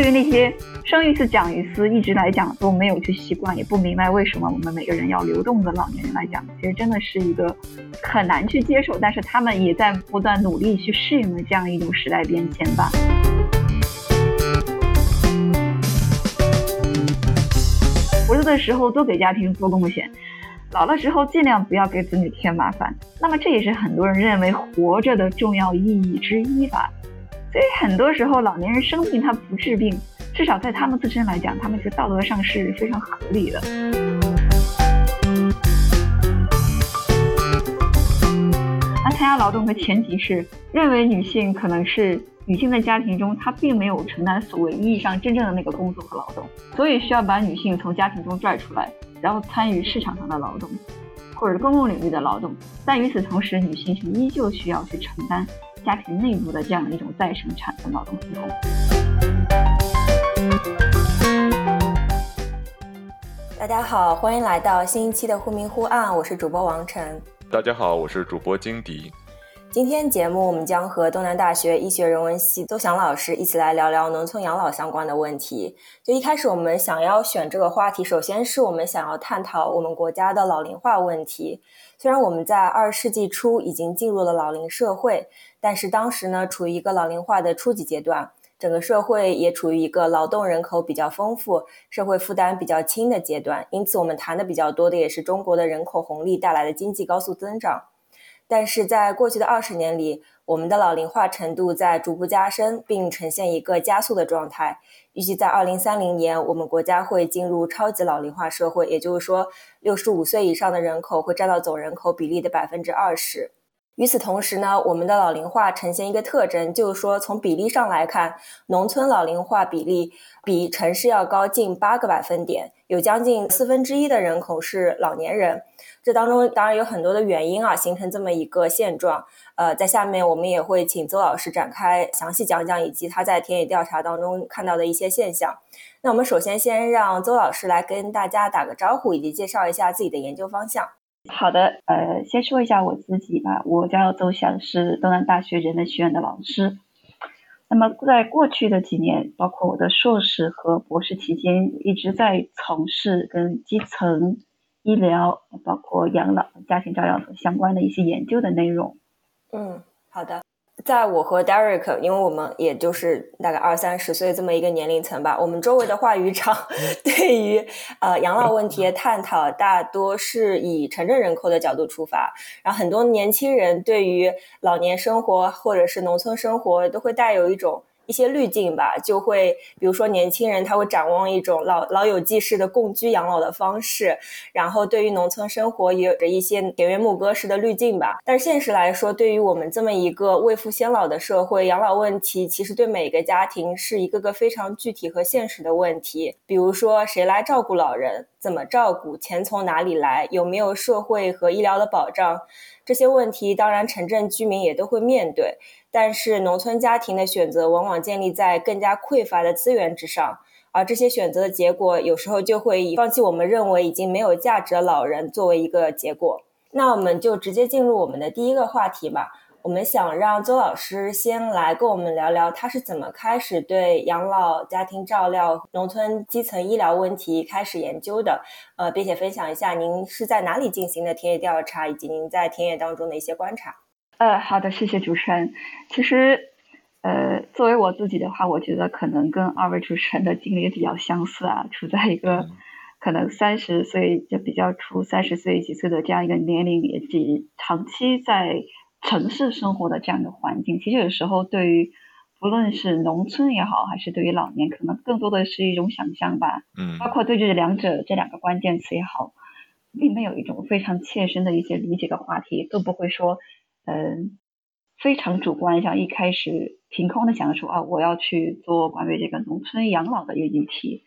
对于那些生于斯长于斯一直来讲都没有去习惯，也不明白为什么我们每个人要流动的老年人来讲，其实真的是一个很难去接受，但是他们也在不断努力去适应的这样一种时代变迁吧。活着的时候多给家庭做贡献。老了之后，尽量不要给子女添麻烦。那么，这也是很多人认为活着的重要意义之一吧。所以，很多时候老年人生病，他不治病，至少在他们自身来讲，他们是道德上是非常合理的。那参加劳动的前提是认为女性可能是女性在家庭中，她并没有承担所谓意义上真正的那个工作和劳动，所以需要把女性从家庭中拽出来。然后参与市场上的劳动，或者公共领域的劳动，但与此同时，女性是依旧需要去承担家庭内部的这样一种再生产的劳动分工。大家好，欢迎来到新一期的忽明忽暗，我是主播王晨。大家好，我是主播金迪。今天节目，我们将和东南大学医学人文系邹翔老师一起来聊聊农村养老相关的问题。就一开始，我们想要选这个话题，首先是我们想要探讨我们国家的老龄化问题。虽然我们在二十世纪初已经进入了老龄社会，但是当时呢，处于一个老龄化的初级阶段，整个社会也处于一个劳动人口比较丰富、社会负担比较轻的阶段。因此，我们谈的比较多的也是中国的人口红利带来的经济高速增长。但是在过去的二十年里，我们的老龄化程度在逐步加深，并呈现一个加速的状态。预计在二零三零年，我们国家会进入超级老龄化社会，也就是说，六十五岁以上的人口会占到总人口比例的百分之二十。与此同时呢，我们的老龄化呈现一个特征，就是说从比例上来看，农村老龄化比例比城市要高近八个百分点，有将近四分之一的人口是老年人。这当中当然有很多的原因啊，形成这么一个现状。呃，在下面我们也会请邹老师展开详细讲讲，以及他在田野调查当中看到的一些现象。那我们首先先让邹老师来跟大家打个招呼，以及介绍一下自己的研究方向。好的，呃，先说一下我自己吧，我叫邹翔，是东南大学人文学院的老师。那么在过去的几年，包括我的硕士和博士期间，一直在从事跟基层。医疗包括养老、家庭照料等相关的一些研究的内容。嗯，好的。在我和 Derek，因为我们也就是大概二三十岁这么一个年龄层吧，我们周围的话语场 对于呃养老问题的探讨，大多是以城镇人口的角度出发，然后很多年轻人对于老年生活或者是农村生活都会带有一种。一些滤镜吧，就会比如说年轻人他会展望一种老老友记式的共居养老的方式，然后对于农村生活也有着一些田园牧歌式的滤镜吧。但现实来说，对于我们这么一个未富先老的社会，养老问题其实对每个家庭是一个个非常具体和现实的问题。比如说谁来照顾老人，怎么照顾，钱从哪里来，有没有社会和医疗的保障，这些问题当然城镇居民也都会面对。但是，农村家庭的选择往往建立在更加匮乏的资源之上，而这些选择的结果，有时候就会以放弃我们认为已经没有价值的老人作为一个结果。那我们就直接进入我们的第一个话题吧。我们想让邹老师先来跟我们聊聊，他是怎么开始对养老、家庭照料、农村基层医疗问题开始研究的，呃，并且分享一下您是在哪里进行的田野调查，以及您在田野当中的一些观察。呃，好的，谢谢主持人。其实，呃，作为我自己的话，我觉得可能跟二位主持人的经历也比较相似啊，处在一个可能三十岁就比较出三十岁几岁的这样一个年龄，以及长期在城市生活的这样一个环境。其实有时候对于不论是农村也好，还是对于老年，可能更多的是一种想象吧。嗯。包括对这两者这两个关键词也好，并没有一种非常切身的一些理解的话题，都不会说。嗯，非常主观，像一开始凭空的想说啊，我要去做关于这个农村养老的一个议题。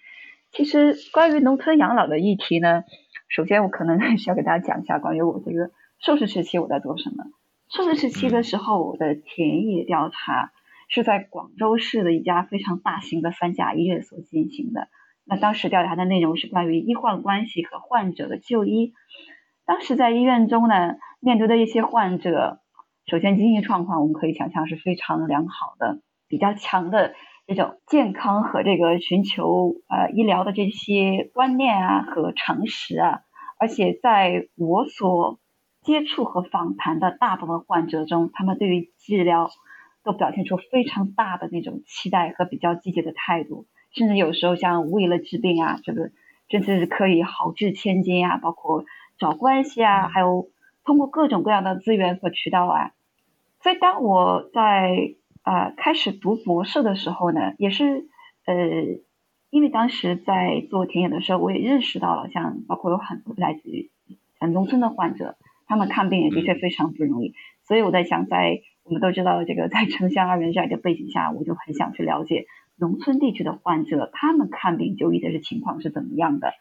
其实关于农村养老的议题呢，首先我可能 需要给大家讲一下关于我这个硕士时期我在做什么。硕士时期的时候，我的田野调查是在广州市的一家非常大型的三甲医院所进行的。那当时调查的内容是关于医患关系和患者的就医。当时在医院中呢，面对的一些患者。首先，经济状况我们可以想象是非常良好的，比较强的这种健康和这个寻求呃医疗的这些观念啊和常识啊，而且在我所接触和访谈的大部分患者中，他们对于治疗都表现出非常大的那种期待和比较积极的态度，甚至有时候像为了治病啊，这个甚至是可以豪掷千金啊，包括找关系啊，还有通过各种各样的资源和渠道啊。所以当我在啊开始读博士的时候呢，也是呃，因为当时在做田野的时候，我也认识到了，像包括有很多来自于像农村的患者。他们看病也的确非常不容易，所以我在想，在我们都知道这个在城乡二元债的背景下，我就很想去了解农村地区的患者，他们看病就医的是情况是怎么样的。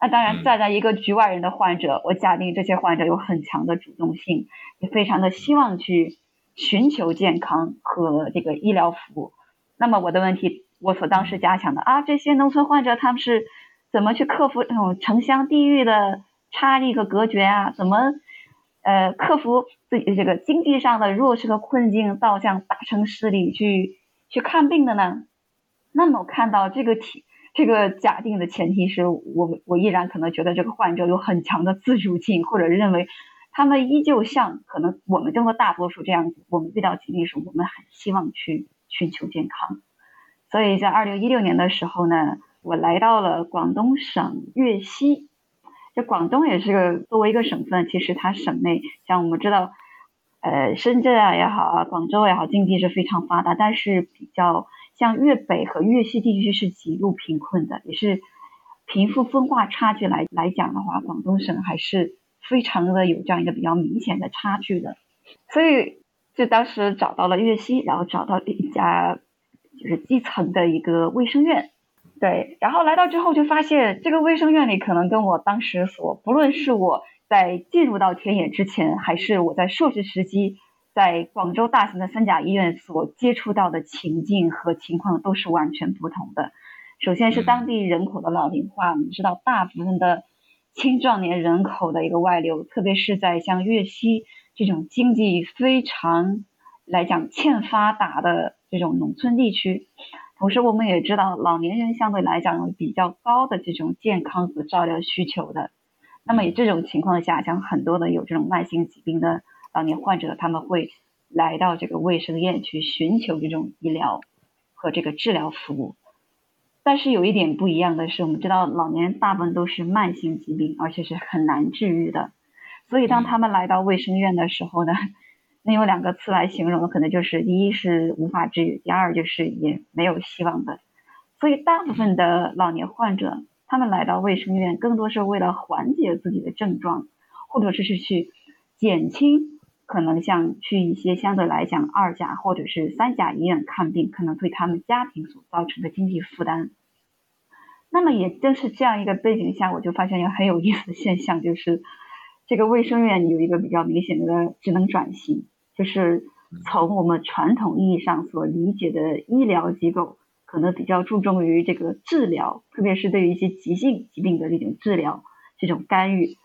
那当然，站在一个局外人的患者，我假定这些患者有很强的主动性，也非常的希望去寻求健康和这个医疗服务。那么我的问题，我所当时假想的啊，这些农村患者他们是怎么去克服那种城乡地域的差异和隔绝啊？怎么？呃，克服自己这个经济上的弱势和困境，到向大城市里去去看病的呢？那么我看到这个题，这个假定的前提是我我依然可能觉得这个患者有很强的自主性，或者认为他们依旧像可能我们中的大多数这样子，我们遇到疾病时，我们很希望去寻求健康。所以在二零一六年的时候呢，我来到了广东省粤西。这广东也是个作为一个省份，其实它省内像我们知道，呃，深圳啊也好啊，广州也好，经济是非常发达，但是比较像粤北和粤西地区是极度贫困的，也是贫富分化差距来来讲的话，广东省还是非常的有这样一个比较明显的差距的。所以就当时找到了粤西，然后找到一家就是基层的一个卫生院。对，然后来到之后就发现，这个卫生院里可能跟我当时所，不论是我在进入到田野之前，还是我在硕士时期在广州大型的三甲医院所接触到的情境和情况都是完全不同的。首先是当地人口的老龄化，我们知道大部分的青壮年人口的一个外流，特别是在像粤西这种经济非常来讲欠发达的这种农村地区。同时，我们也知道，老年人相对来讲有比较高的这种健康和照料需求的。那么，以这种情况下，像很多的有这种慢性疾病的老年患者，他们会来到这个卫生院去寻求这种医疗和这个治疗服务。但是有一点不一样的是，我们知道老年人大部分都是慢性疾病，而且是很难治愈的。所以，当他们来到卫生院的时候呢？那用两个词来形容，可能就是第一是无法治愈，第二就是也没有希望的。所以大部分的老年患者，他们来到卫生院，更多是为了缓解自己的症状，或者是是去减轻可能像去一些相对来讲二甲或者是三甲医院看病，可能对他们家庭所造成的经济负担。那么也正是这样一个背景下，我就发现一个很有意思的现象，就是这个卫生院有一个比较明显的职能转型。就是从我们传统意义上所理解的医疗机构，可能比较注重于这个治疗，特别是对于一些急性疾病的这种治疗、这种干预，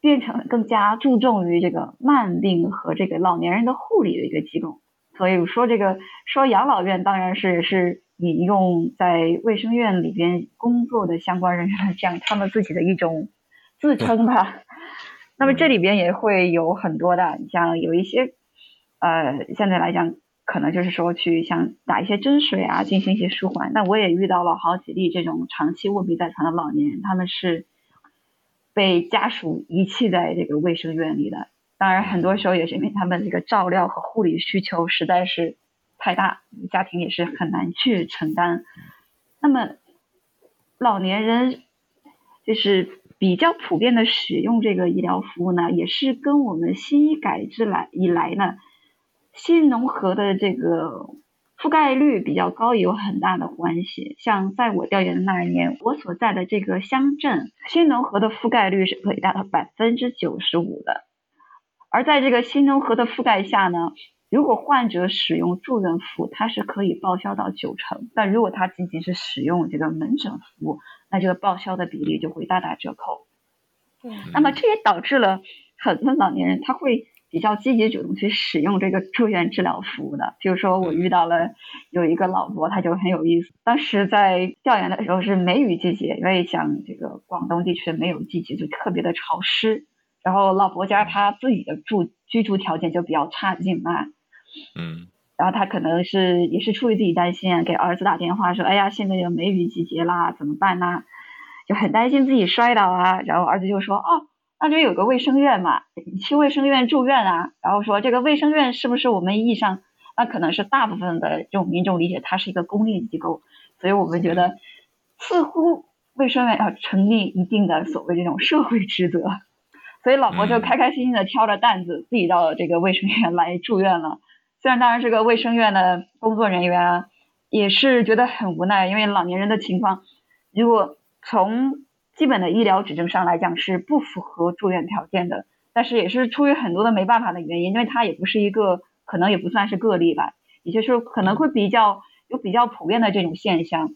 变成更加注重于这个慢病和这个老年人的护理的一个机构。所以说，这个说养老院当然是是引用在卫生院里边工作的相关人员讲他们自己的一种自称吧。那么这里边也会有很多的，你像有一些。呃，现在来讲，可能就是说去像打一些针水啊，进行一些舒缓。那我也遇到了好几例这种长期卧病在床的老年人，他们是被家属遗弃在这个卫生院里的。当然，很多时候也是因为他们这个照料和护理需求实在是太大，家庭也是很难去承担。那么，老年人就是比较普遍的使用这个医疗服务呢，也是跟我们新医改制来以来呢。新农合的这个覆盖率比较高，有很大的关系。像在我调研的那一年，我所在的这个乡镇，新农合的覆盖率是可以达到百分之九十五的。而在这个新农合的覆盖下呢，如果患者使用住院服务，它是可以报销到九成；但如果他仅仅是使用这个门诊服务，那这个报销的比例就会大打折扣。那么这也导致了很多老年人他会。比较积极主动去使用这个住院治疗服务的。比如说，我遇到了有一个老伯，他就很有意思。当时在调研的时候是梅雨季节，因为像这个广东地区的梅雨季节就特别的潮湿。然后老伯家他自己的住居住条件就比较差劲嘛，嗯，然后他可能是也是出于自己担心，给儿子打电话说：“哎呀，现在有梅雨季节啦，怎么办呢？”就很担心自己摔倒啊。然后儿子就说：“哦。”那就有个卫生院嘛，去卫生院住院啊。然后说这个卫生院是不是我们意义上，那可能是大部分的这种民众理解它是一个公立机构，所以我们觉得似乎卫生院要成立一定的所谓这种社会职责。所以老婆就开开心心的挑着担子自己到这个卫生院来住院了。虽然当然这个卫生院的工作人员也是觉得很无奈，因为老年人的情况，如果从基本的医疗指征上来讲是不符合住院条件的，但是也是出于很多的没办法的原因，因为它也不是一个，可能也不算是个例吧，也就是说可能会比较有比较普遍的这种现象，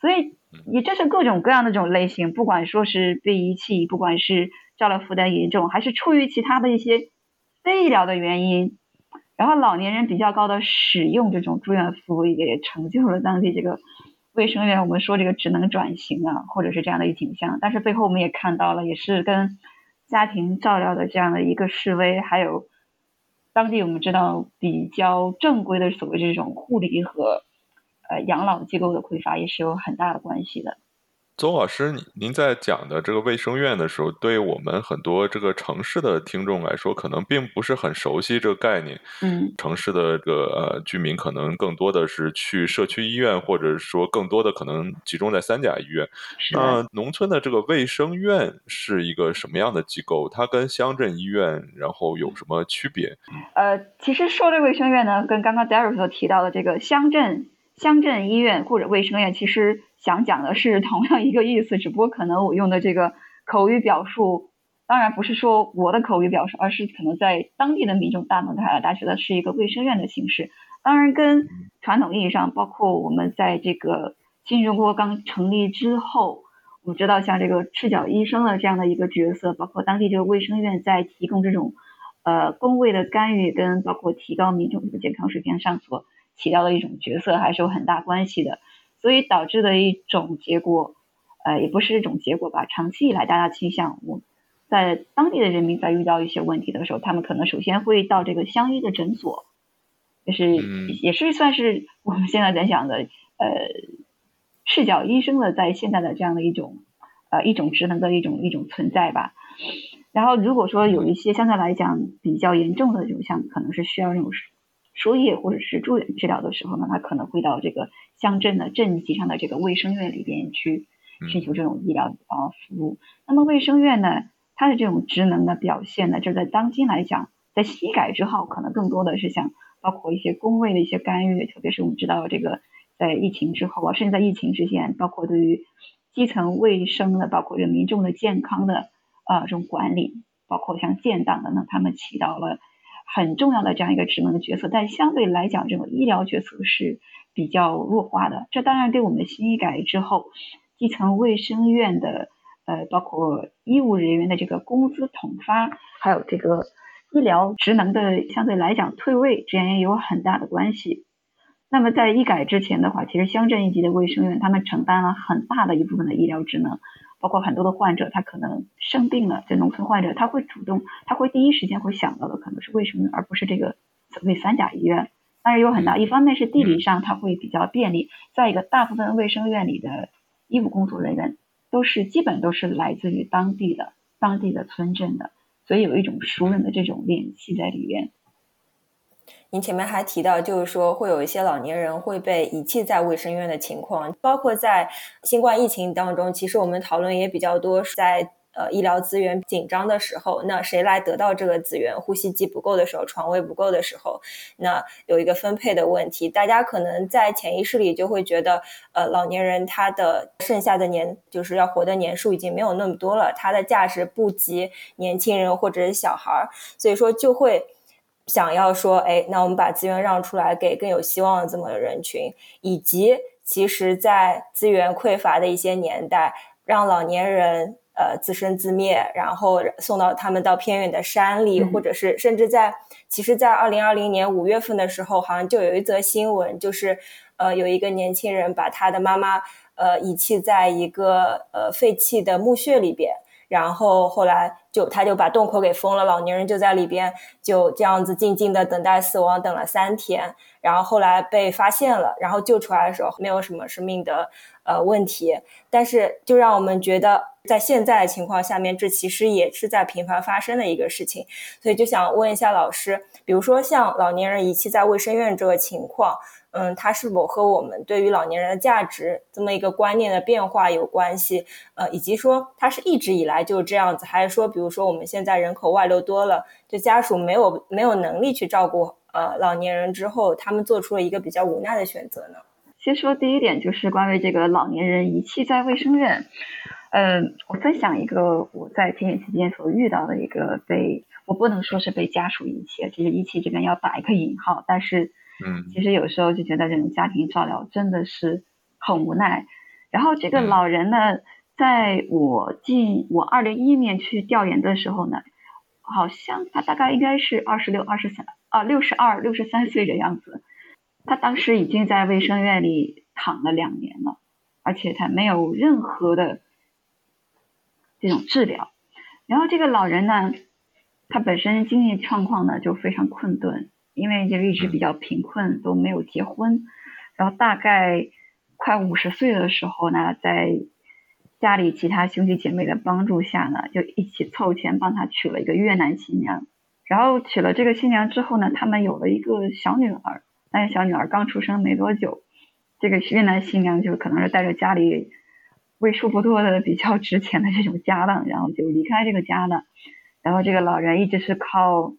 所以也这是各种各样的这种类型，不管说是被遗弃，不管是照料负担严重，还是出于其他的一些非医疗的原因，然后老年人比较高的使用这种住院服务，也成就了当地这个。卫生院，我们说这个职能转型啊，或者是这样的一个景象，但是背后我们也看到了，也是跟家庭照料的这样的一个示威，还有当地我们知道比较正规的所谓这种护理和呃养老机构的匮乏，也是有很大的关系的。邹老师，您您在讲的这个卫生院的时候，对我们很多这个城市的听众来说，可能并不是很熟悉这个概念。嗯，城市的这个呃居民可能更多的是去社区医院，或者说更多的可能集中在三甲医院。那农村的这个卫生院是一个什么样的机构？它跟乡镇医院然后有什么区别？呃，其实说这卫生院呢，跟刚刚 Derek 所提到的这个乡镇乡镇医院或者卫生院，其实。想讲的是同样一个意思，只不过可能我用的这个口语表述，当然不是说我的口语表述，而是可能在当地的民众大部分他大觉得是一个卫生院的形式。当然，跟传统意义上，包括我们在这个新中国刚成立之后，我们知道像这个赤脚医生的这样的一个角色，包括当地这个卫生院在提供这种呃公卫的干预，跟包括提高民众的健康水平上所起到的一种角色，还是有很大关系的。所以导致的一种结果，呃，也不是一种结果吧。长期以来，大家倾向，我在当地的人民在遇到一些问题的时候，他们可能首先会到这个乡医的诊所，就是也是算是我们现在在讲的，呃，赤脚医生的在现在的这样的一种，呃，一种职能的一种一种存在吧。然后如果说有一些相对来讲比较严重的这种像可能是需要那种。输液或者是住院治疗的时候呢，他可能会到这个乡镇的镇级上的这个卫生院里边去寻求这种医疗啊服务。那么卫生院呢，它的这种职能的表现呢，就在当今来讲，在西改之后，可能更多的是像包括一些公卫的一些干预，特别是我们知道这个在疫情之后啊，甚至在疫情之前，包括对于基层卫生的，包括人民众的健康的啊这种管理，包括像建档的呢，他们起到了。很重要的这样一个职能的角色，但相对来讲，这种医疗角色是比较弱化的。这当然对我们新医改之后，基层卫生院的呃，包括医务人员的这个工资统发，还有这个医疗职能的相对来讲退位，之间也有很大的关系。那么在医改之前的话，其实乡镇一级的卫生院，他们承担了很大的一部分的医疗职能。包括很多的患者，他可能生病了，在农村患者，他会主动，他会第一时间会想到的可能是卫生院，而不是这个所谓三甲医院。当然有很大，一方面是地理上它会比较便利，再一个大部分卫生院里的医务工作人员都是基本都是来自于当地的当地的村镇的，所以有一种熟人的这种联系在里面。您前面还提到，就是说会有一些老年人会被遗弃在卫生院的情况，包括在新冠疫情当中，其实我们讨论也比较多，在呃医疗资源紧张的时候，那谁来得到这个资源？呼吸机不够的时候，床位不够的时候，那有一个分配的问题。大家可能在潜意识里就会觉得，呃，老年人他的剩下的年就是要活的年数已经没有那么多了，他的价值不及年轻人或者是小孩儿，所以说就会。想要说，哎，那我们把资源让出来给更有希望的这么人群，以及其实，在资源匮乏的一些年代，让老年人呃自生自灭，然后送到他们到偏远的山里，或者是甚至在其实，在二零二零年五月份的时候，好像就有一则新闻，就是呃有一个年轻人把他的妈妈呃遗弃在一个呃废弃的墓穴里边。然后后来就他就把洞口给封了，老年人就在里边就这样子静静的等待死亡，等了三天。然后后来被发现了，然后救出来的时候没有什么生命的呃问题。但是就让我们觉得，在现在的情况下面，这其实也是在频繁发生的一个事情。所以就想问一下老师，比如说像老年人遗弃在卫生院这个情况。嗯，它是否和我们对于老年人的价值这么一个观念的变化有关系？呃，以及说它是一直以来就是这样子，还是说，比如说我们现在人口外流多了，就家属没有没有能力去照顾呃老年人之后，他们做出了一个比较无奈的选择呢？先说第一点，就是关于这个老年人遗弃在卫生院。嗯，我分享一个我在体检期间所遇到的一个被，我不能说是被家属遗弃，其实遗弃这边要打一个引号，但是。嗯，其实有时候就觉得这种家庭照料真的是很无奈。然后这个老人呢，在我进我二零一一年去调研的时候呢，好像他大概应该是二十六、二十三啊，六十二、六十三岁的样子。他当时已经在卫生院里躺了两年了，而且他没有任何的这种治疗。然后这个老人呢，他本身经济状况呢就非常困顿。因为就一直比较贫困，都没有结婚，然后大概快五十岁的时候呢，在家里其他兄弟姐妹的帮助下呢，就一起凑钱帮他娶了一个越南新娘。然后娶了这个新娘之后呢，他们有了一个小女儿。但是小女儿刚出生没多久，这个越南新娘就可能是带着家里为数不多的比较值钱的这种家当，然后就离开这个家了。然后这个老人一直是靠。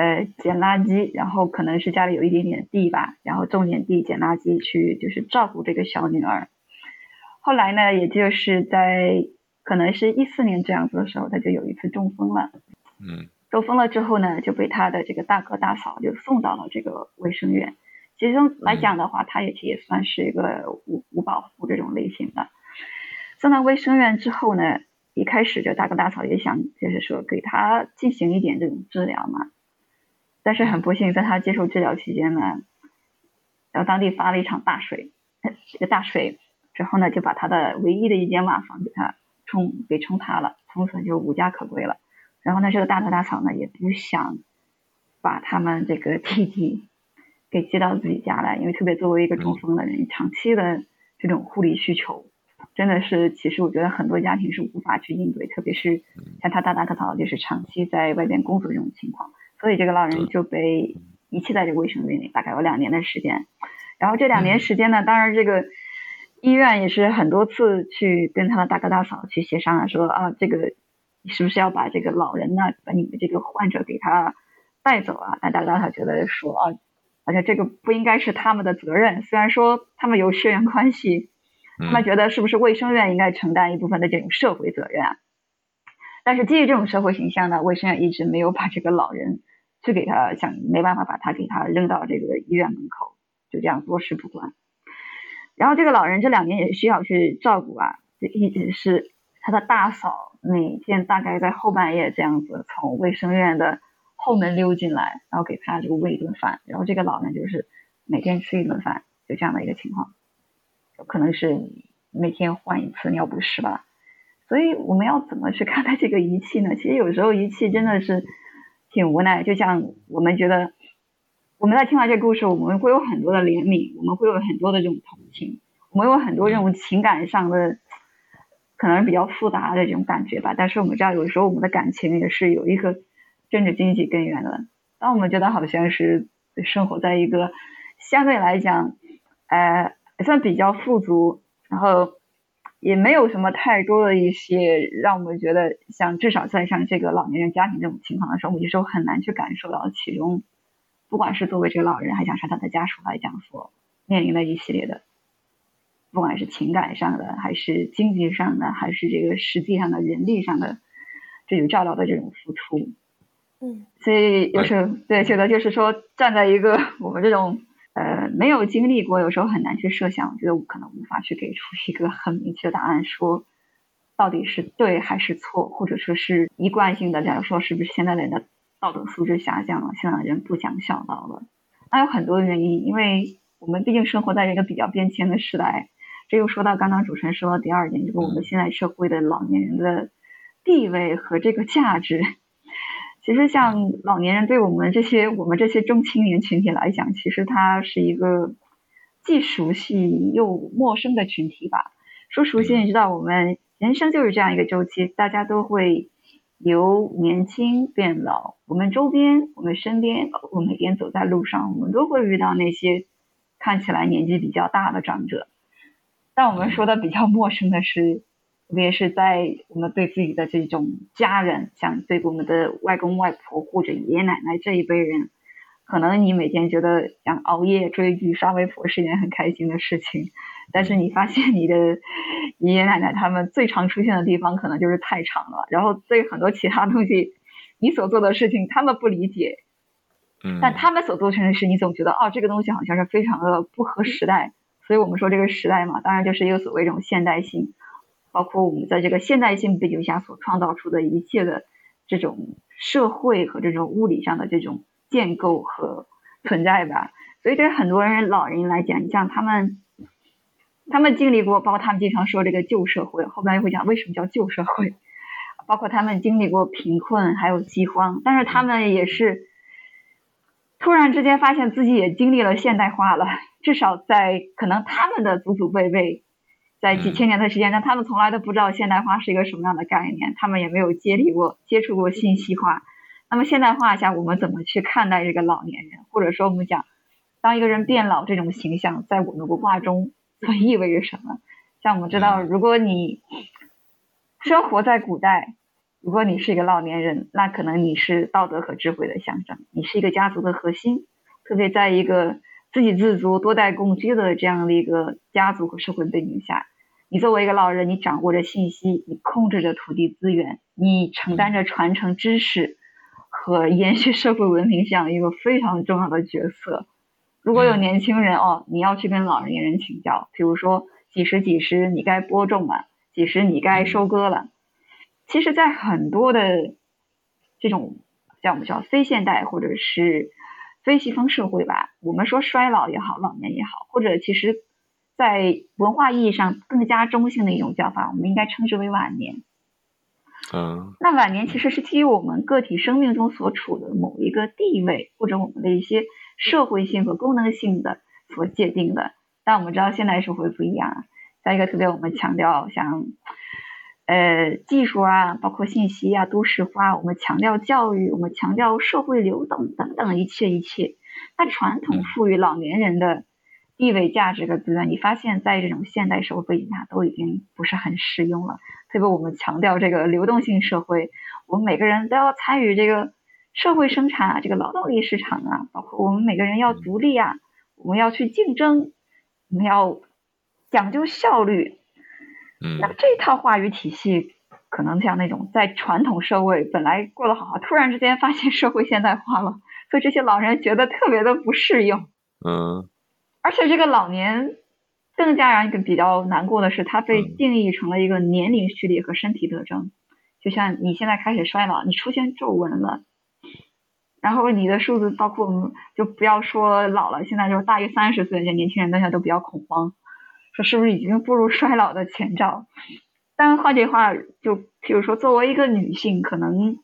呃，捡垃圾，然后可能是家里有一点点地吧，然后种点地，捡垃圾去，就是照顾这个小女儿。后来呢，也就是在可能是一四年这样子的时候，他就有一次中风了。嗯。中风了之后呢，就被他的这个大哥大嫂就送到了这个卫生院。其中来讲的话，他也也算是一个无无保护这种类型的。送到卫生院之后呢，一开始就大哥大嫂也想，就是说给他进行一点这种治疗嘛。但是很不幸，在他接受治疗期间呢，然后当地发了一场大水，这个大水之后呢，就把他的唯一的一间瓦房给他冲给冲塌了，从此就无家可归了。然后呢，这个大头大嫂呢也不想把他们这个弟弟给接到自己家来，因为特别作为一个中风的人，长期的这种护理需求，真的是其实我觉得很多家庭是无法去应对，特别是像他大大哥嫂就是长期在外边工作这种情况。所以这个老人就被遗弃在这个卫生院里，大概有两年的时间。然后这两年时间呢，当然这个医院也是很多次去跟他的大哥大嫂去协商啊，说啊，这个是不是要把这个老人呢，把你们这个患者给他带走啊？但大哥大嫂觉得说啊，而且这个不应该是他们的责任。虽然说他们有血缘关系，他们觉得是不是卫生院应该承担一部分的这种社会责任啊？但是基于这种社会形象呢，卫生院一直没有把这个老人。去给他想没办法把他给他扔到这个医院门口，就这样坐视不管。然后这个老人这两年也需要去照顾啊，就一直是他的大嫂每天大概在后半夜这样子从卫生院的后门溜进来，然后给他就喂一顿饭。然后这个老人就是每天吃一顿饭，就这样的一个情况，可能是每天换一次尿不湿吧。所以我们要怎么去看待这个仪器呢？其实有时候仪器真的是。挺无奈，就像我们觉得，我们在听完这个故事，我们会有很多的怜悯，我们会有很多的这种同情，我们有很多这种情感上的，可能比较复杂的这种感觉吧。但是我们知道，有时候我们的感情也是有一个政治经济根源的。当我们觉得好像是生活在一个相对来讲，呃，算比较富足，然后。也没有什么太多的一些让我们觉得像至少在像这个老年人家庭这种情况的时候，我们有时候很难去感受到其中，不管是作为这个老人，还想是他的家属来讲所面临的一系列的，不管是情感上的，还是经济上的，还是这个实际上的人力上的这种照料的这种付出，嗯，所以有时候对觉得就是说站在一个 我们这种。呃，没有经历过，有时候很难去设想。我觉得我可能无法去给出一个很明确的答案，说到底是对还是错，或者说是一贯性的，假如说是不是现在人的道德素质下降了，现在人不讲孝道了？那有很多原因，因为我们毕竟生活在一个比较变迁的时代。这又说到刚刚主持人说的第二点，就是我们现在社会的老年人的地位和这个价值。其实像老年人对我们这些我们这些中青年群体来讲，其实他是一个既熟悉又陌生的群体吧。说熟悉，你知道我们人生就是这样一个周期，大家都会由年轻变老。我们周边、我们身边，我每天走在路上，我们都会遇到那些看起来年纪比较大的长者。但我们说的比较陌生的是。特别是在我们对自己的这种家人，像对我们的外公外婆或者爷爷奶奶这一辈人，可能你每天觉得想熬夜追剧、刷微博是一件很开心的事情，但是你发现你的爷爷奶奶他们最常出现的地方可能就是菜场了，然后对很多其他东西，你所做的事情他们不理解，嗯，但他们所做成的事，你总觉得哦，这个东西好像是非常的不合时代，所以我们说这个时代嘛，当然就是一个所谓一种现代性。包括我们在这个现代性背景下所创造出的一切的这种社会和这种物理上的这种建构和 存在吧，所以对很多人老人来讲，你像他们，他们经历过，包括他们经常说这个旧社会，后边又会讲为什么叫旧社会，包括他们经历过贫困还有饥荒，但是他们也是突然之间发现自己也经历了现代化了，至少在可能他们的祖祖辈辈。在几千年的时间，但他们从来都不知道现代化是一个什么样的概念，他们也没有接触过、接触过信息化。那么现代化下，我们怎么去看待这个老年人？或者说，我们讲，当一个人变老这种形象，在我们文化中所意味着什么？像我们知道，如果你生活在古代，如果你是一个老年人，那可能你是道德和智慧的象征，你是一个家族的核心，特别在一个。自给自足、多代共居的这样的一个家族和社会背景下，你作为一个老人，你掌握着信息，你控制着土地资源，你承担着传承知识和 延续社会文明这样一个非常重要的角色。如果有年轻人哦，你要去跟老年人请教，比如说几时几时你该播种了，几时你该收割了。其实，在很多的这种像我们叫非现代或者是。非西方社会吧，我们说衰老也好，老年也好，或者其实，在文化意义上更加中性的一种叫法，我们应该称之为晚年。嗯，那晚年其实是基于我们个体生命中所处的某一个地位，或者我们的一些社会性和功能性的所界定的。但我们知道现代社会不一样，再一个特别我们强调像。呃，技术啊，包括信息啊，都市化，我们强调教育，我们强调社会流动等等一切一切。那传统赋予老年人的地位、价值的资源，你发现在这种现代社会背景下都已经不是很适用了。特别我们强调这个流动性社会，我们每个人都要参与这个社会生产啊，这个劳动力市场啊，包括我们每个人要独立啊，我们要去竞争，我们要讲究效率。那这套话语体系，可能像那种在传统社会本来过得好好，突然之间发现社会现代化了，所以这些老人觉得特别的不适应。嗯。而且这个老年更加让一个比较难过的是，它被定义成了一个年龄序列和身体特征。就像你现在开始衰老，你出现皱纹了，然后你的数字，包括我们就不要说老了，现在就是大于三十岁的年轻人，大家都比较恐慌。说是不是已经步入衰老的前兆？但换句话，就比如说，作为一个女性，可能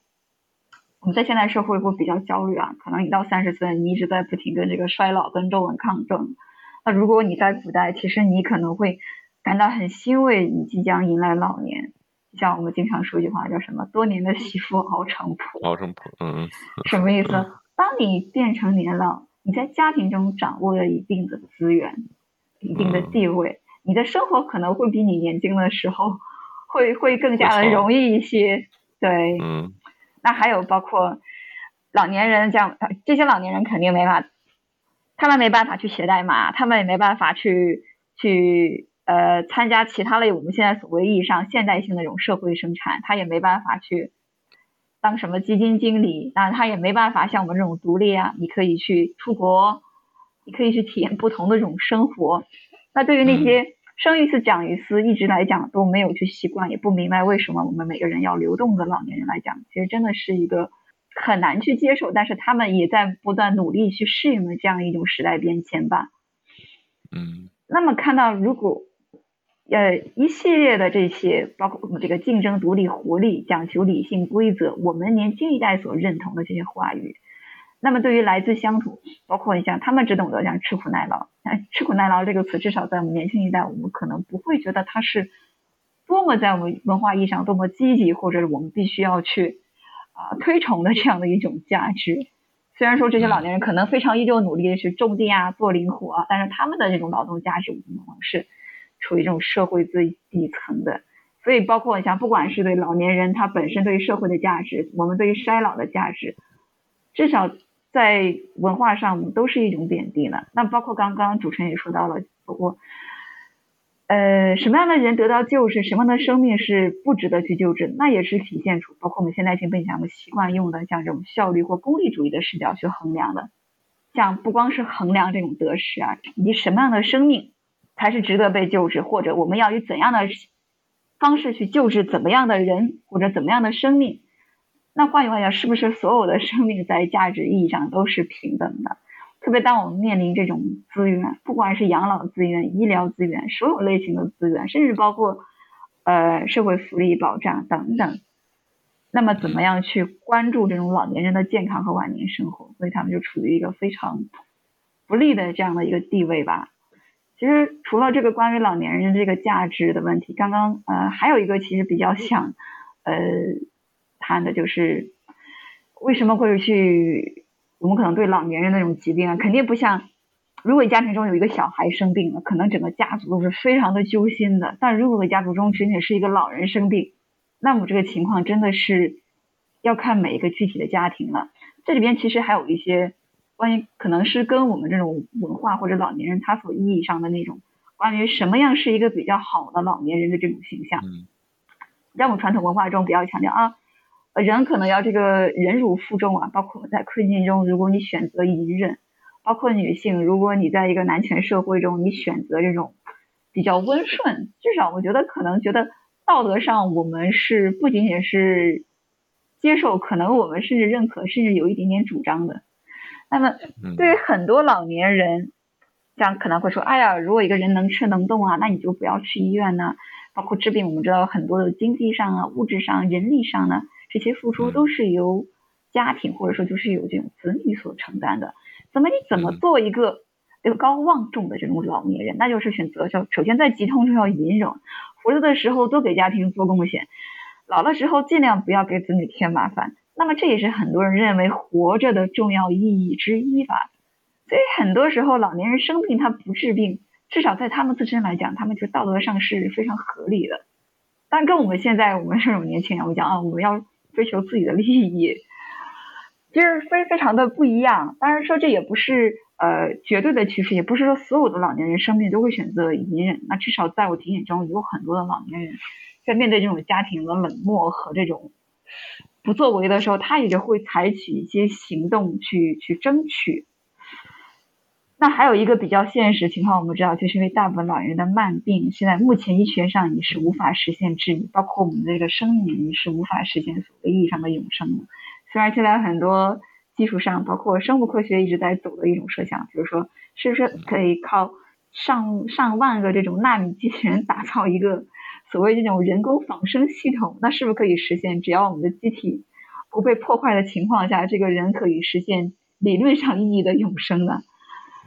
我们在现代社会会比较焦虑啊。可能你到三十岁，你一直在不停跟这个衰老跟皱纹抗争。那如果你在古代，其实你可能会感到很欣慰，你即将迎来老年。像我们经常说一句话，叫什么？多年的媳妇熬成婆。熬成婆，嗯。什么意思？当你变成年老，你在家庭中掌握了一定的资源。一定的地位，你的生活可能会比你年轻的时候 会会更加的容易一些。对，嗯，那还有包括老年人这样，这些老年人肯定没法，他们没办法去写代码，他们也没办法去去呃参加其他类我们现在所谓意义上现代性的这种社会生产，他也没办法去当什么基金经理，那他也没办法像我们这种独立啊，你可以去出国。你可以去体验不同的这种生活。那对于那些生一次讲一次，一直来讲都没有去习惯，也不明白为什么我们每个人要流动的老年人来讲，其实真的是一个很难去接受，但是他们也在不断努力去适应的这样一种时代变迁吧。嗯，那么看到如果呃一系列的这些，包括我们这个竞争、独立、活力、讲求理性、规则，我们年轻一代所认同的这些话语。那么，对于来自乡土，包括你像他们只懂得像吃苦耐劳，吃苦耐劳这个词，至少在我们年轻一代，我们可能不会觉得它是多么在我们文化意义上多么积极，或者是我们必须要去啊推崇的这样的一种价值。虽然说这些老年人可能非常依旧努力的去种地啊、做零活啊，但是他们的这种劳动价值往往是处于这种社会最底层的。所以，包括你像不管是对老年人他本身对于社会的价值，我们对于衰老的价值，至少。在文化上都是一种贬低呢。那包括刚刚主持人也说到了，我呃什么样的人得到救治，什么样的生命是不值得去救治，那也是体现出包括我们现在性背景下我们习惯用的像这种效率或功利主义的视角去衡量的。像不光是衡量这种得失啊，以及什么样的生命才是值得被救治，或者我们要以怎样的方式去救治怎么样的人或者怎么样的生命。那换句话讲，是不是所有的生命在价值意义上都是平等的？特别当我们面临这种资源，不管是养老资源、医疗资源，所有类型的资源，甚至包括呃社会福利保障等等，那么怎么样去关注这种老年人的健康和晚年生活？所以他们就处于一个非常不利的这样的一个地位吧。其实除了这个关于老年人这个价值的问题，刚刚呃还有一个其实比较想呃。谈的就是为什么会去？我们可能对老年人那种疾病啊，肯定不像如果家庭中有一个小孩生病了，可能整个家族都是非常的揪心的。但如果家族中仅仅是一个老人生病，那么这个情况真的是要看每一个具体的家庭了。这里边其实还有一些关于可能是跟我们这种文化或者老年人他所意义上的那种关于什么样是一个比较好的老年人的这种形象，在我们传统文化中比较强调啊。人可能要这个忍辱负重啊，包括在困境中，如果你选择隐忍，包括女性，如果你在一个男权社会中，你选择这种比较温顺，至少我觉得可能觉得道德上我们是不仅仅是接受，可能我们甚至认可，甚至有一点点主张的。那么对于很多老年人，这样可能会说，哎呀，如果一个人能吃能动啊，那你就不要去医院呢。包括治病，我们知道很多的经济上啊、物质上、人力上呢。这些付出都是由家庭或者说就是由这种子女所承担的。怎么你怎么做一个德高望重的这种老年人？那就是选择就首先在疾痛中要隐忍，活着的时候多给家庭做贡献，老了之后尽量不要给子女添麻烦。那么这也是很多人认为活着的重要意义之一吧。所以很多时候老年人生病他不治病，至少在他们自身来讲，他们就道德上是非常合理的。但跟我们现在我们这种年轻人，我讲啊，我们要。追求自己的利益，其实非非常的不一样。当然说这也不是呃绝对的趋势，也不是说所有的老年人生病都会选择隐忍。那至少在我体验中，有很多的老年人在面对这种家庭的冷漠和这种不作为的时候，他也就会采取一些行动去去争取。那还有一个比较现实情况，我们知道，就是因为大部分老人的慢病，现在目前医学上你是无法实现治愈，包括我们的这个生命也是无法实现所谓意义上的永生的。虽然现在很多技术上，包括生物科学一直在走的一种设想，比如说，是不是可以靠上上万个这种纳米机器人打造一个所谓这种人工仿生系统？那是不是可以实现？只要我们的机体不被破坏的情况下，这个人可以实现理论上意义的永生呢？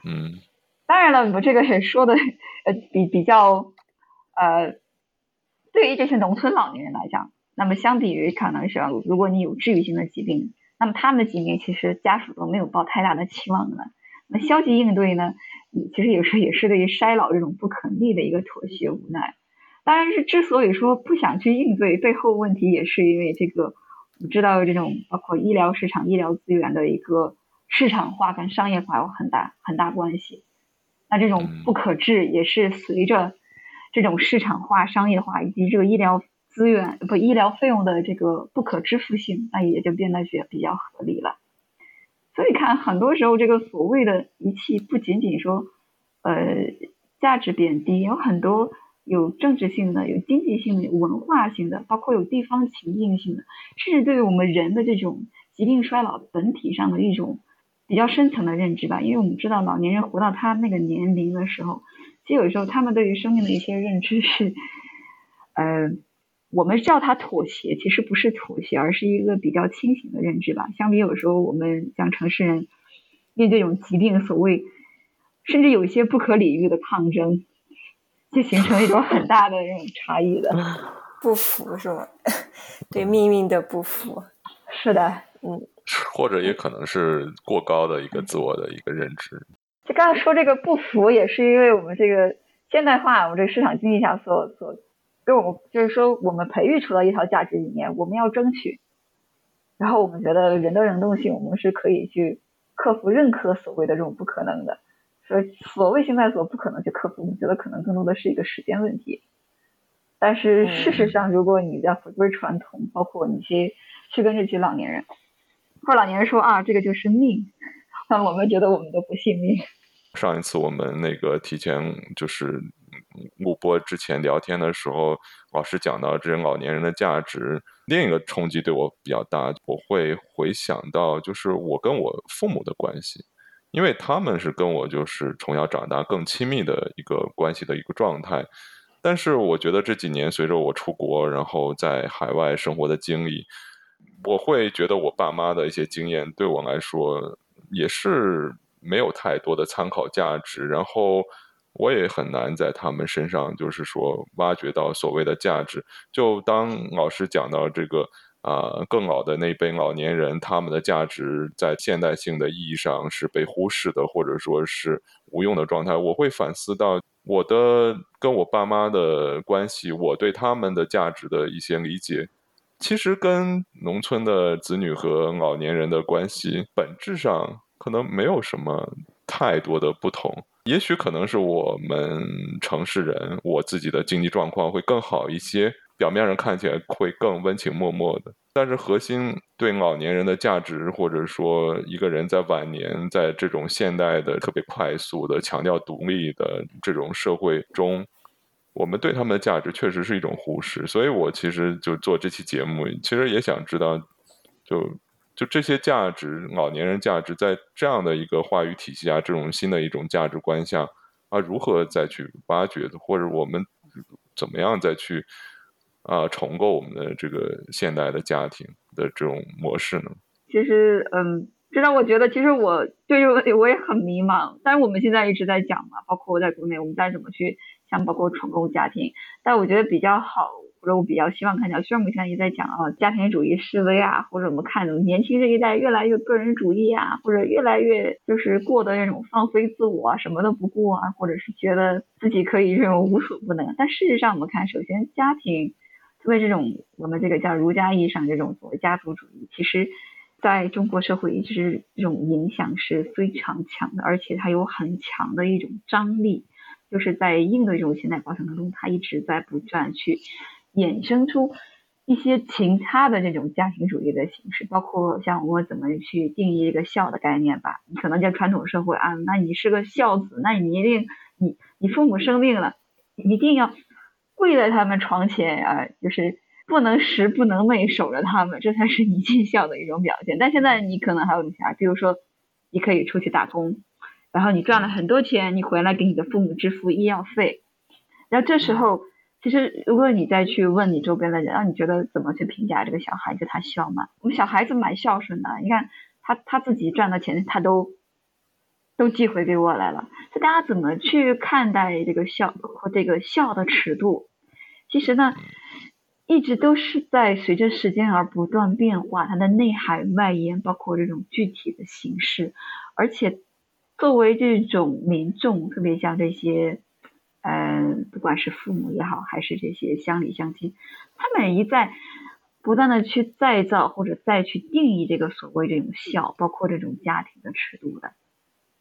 嗯，当然了，我这个也说的呃比比较呃，对于这些农村老年人来讲，那么相比于可能是如果你有治愈性的疾病，那么他们的疾病其实家属都没有抱太大的期望的。那消极应对呢，其实有时候也是对于衰老这种不可逆的一个妥协无奈。当然是之所以说不想去应对，背后问题也是因为这个，我知道这种包括医疗市场、医疗资源的一个。市场化跟商业化有很大很大关系，那这种不可治也是随着这种市场化、商业化以及这个医疗资源不医疗费用的这个不可支付性，那也就变得比比较合理了。所以看很多时候这个所谓的仪器，不仅仅说呃价值贬低，有很多有政治性的、有经济性的、有文化性的，包括有地方情境性的，甚至对于我们人的这种疾病衰老本体上的一种比较深层的认知吧。因为我们知道，老年人活到他那个年龄的时候，其实有时候他们对于生命的一些认知是，呃，我们叫他妥协，其实不是妥协，而是一个比较清醒的认知吧。相比有时候我们像城市人面对这种疾病，所谓。甚至有一些不可理喻的抗争，就形成一种很大的这种差异的不服，是吗？对命运的不服，是的，嗯，或者也可能是过高的一个自我的一个认知。就刚才说这个不服，也是因为我们这个现代化，我们这个市场经济下所所跟我们就是说，我们培育出了一套价值理念，我们要争取，然后我们觉得人的能动性，我们是可以去克服任何所谓的这种不可能的。所以所谓现在所不可能去克服，我们觉得可能更多的是一个时间问题。但是事实上，如果你要回归传统，包括你去去跟这些老年人，老年人说啊，这个就是命，那我们觉得我们都不信命。上一次我们那个提前就是录播之前聊天的时候，老师讲到这些老年人的价值，另一个冲击对我比较大，我会回想到就是我跟我父母的关系。因为他们是跟我就是从小长大更亲密的一个关系的一个状态，但是我觉得这几年随着我出国，然后在海外生活的经历，我会觉得我爸妈的一些经验对我来说也是没有太多的参考价值，然后我也很难在他们身上就是说挖掘到所谓的价值。就当老师讲到这个。啊，更老的那辈老年人，他们的价值在现代性的意义上是被忽视的，或者说是无用的状态。我会反思到我的跟我爸妈的关系，我对他们的价值的一些理解，其实跟农村的子女和老年人的关系本质上可能没有什么太多的不同。也许可能是我们城市人，我自己的经济状况会更好一些。表面上看起来会更温情脉脉的，但是核心对老年人的价值，或者说一个人在晚年，在这种现代的特别快速的强调独立的这种社会中，我们对他们的价值确实是一种忽视。所以我其实就做这期节目，其实也想知道，就就这些价值，老年人价值，在这样的一个话语体系下，这种新的一种价值观下，啊，如何再去挖掘，或者我们怎么样再去。啊，重构我们的这个现代的家庭的这种模式呢？其实，嗯，这让我觉得，其实我对这个问题我也很迷茫。但是我们现在一直在讲嘛，包括我在国内，我们在怎么去像包括重构家庭。但我觉得比较好，或者我比较希望看到，虽然我们现在也在讲啊，家庭主义示威啊，或者我们看年轻这一代越来越个人主义啊，或者越来越就是过的那种放飞自我啊，什么都不顾啊，或者是觉得自己可以这种无所不能。但事实上，我们看，首先家庭。作为这种我们这个叫儒家意义上这种所谓家族主义，其实在中国社会一直这种影响是非常强的，而且它有很强的一种张力，就是在应对这种现代过程当中，它一直在不断去衍生出一些其他的这种家庭主义的形式，包括像我怎么去定义一个孝的概念吧。你可能在传统社会啊，那你是个孝子，那你一定你你父母生病了，一定要。跪在他们床前啊，就是不能食不能寐，守着他们，这才是你 尽孝的一种表现。但现在你可能还有啥？比如说，你可以出去打工，然后你赚了很多钱，你回来给你的父母支付医药费。然后这时候，其实如果你再去问你周边的人，让你觉得怎么去评价这个小孩子，他孝吗？我们小孩子蛮孝顺的，你看他他自己赚的钱，他都都寄回给我来了。就大家怎么去看待这个孝和这个孝的尺度？其实呢，一直都是在随着时间而不断变化，它的内涵、外延，包括这种具体的形式。而且，作为这种民众，特别像这些，嗯，不管是父母也好，还是这些乡里乡亲，他们一再不断的去再造或者再去定义这个所谓这种孝，包括这种家庭的尺度的。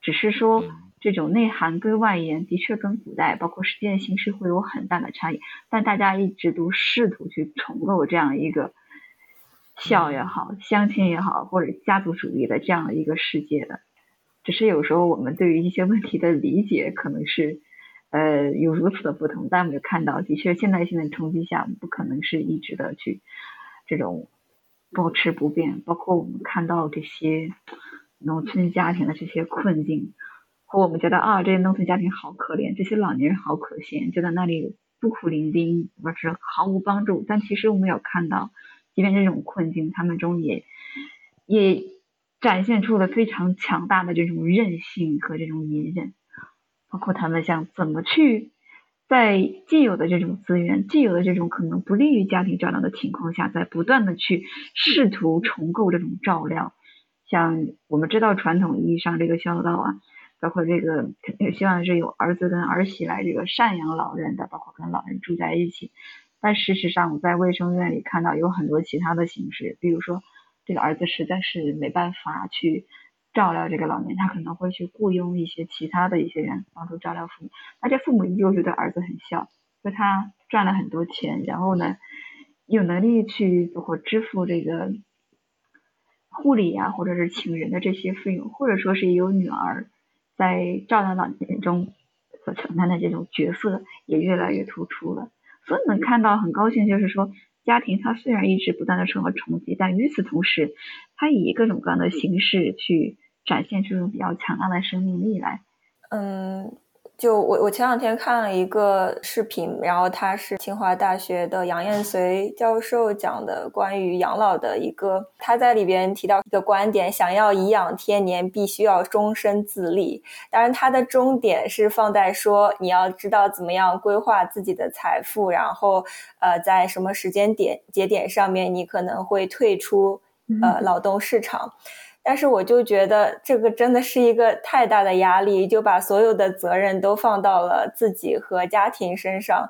只是说，这种内涵跟外延的确跟古代包括实践形式会有很大的差异，但大家一直都试图去重构这样一个孝也好、相亲也好，或者家族主义的这样的一个世界的。只是有时候我们对于一些问题的理解可能是呃有如此的不同。但我们就看到，的确现代性的冲击下，我们不可能是一直的去这种保持不变。包括我们看到这些农村家庭的这些困境，和我们觉得啊，这些农村家庭好可怜，这些老年人好可怜，就在那里孤苦伶仃，或是毫无帮助。但其实我们有看到，即便这种困境，他们中也也展现出了非常强大的这种韧性和这种隐忍。包括他们想怎么去在既有的这种资源、既有的这种可能不利于家庭照料的情况下，在不断的去试图重构这种照料。像我们知道传统意义上这个孝道啊，包括这个肯定希望是有儿子跟儿媳来这个赡养老人的，包括跟老人住在一起。但事实上，我在卫生院里看到有很多其他的形式，比如说这个儿子实在是没办法去。照料这个老年，他可能会去雇佣一些其他的一些人帮助照料父母，而且父母依旧觉得儿子很孝，就他赚了很多钱，然后呢，有能力去包括支付这个护理啊，或者是请人的这些费用，或者说是有女儿在照料老年中所承担的这种角色也越来越突出了，所以能看到很高兴，就是说家庭它虽然一直不断的受到冲击，但与此同时。它以各种各样的形式去展现出比较强大的生命力来。嗯，就我我前两天看了一个视频，然后他是清华大学的杨燕随教授讲的关于养老的一个，他在里边提到一个观点：想要颐养天年，必须要终身自立。当然，他的终点是放在说你要知道怎么样规划自己的财富，然后呃，在什么时间点节点上面，你可能会退出。呃，劳动市场，但是我就觉得这个真的是一个太大的压力，就把所有的责任都放到了自己和家庭身上，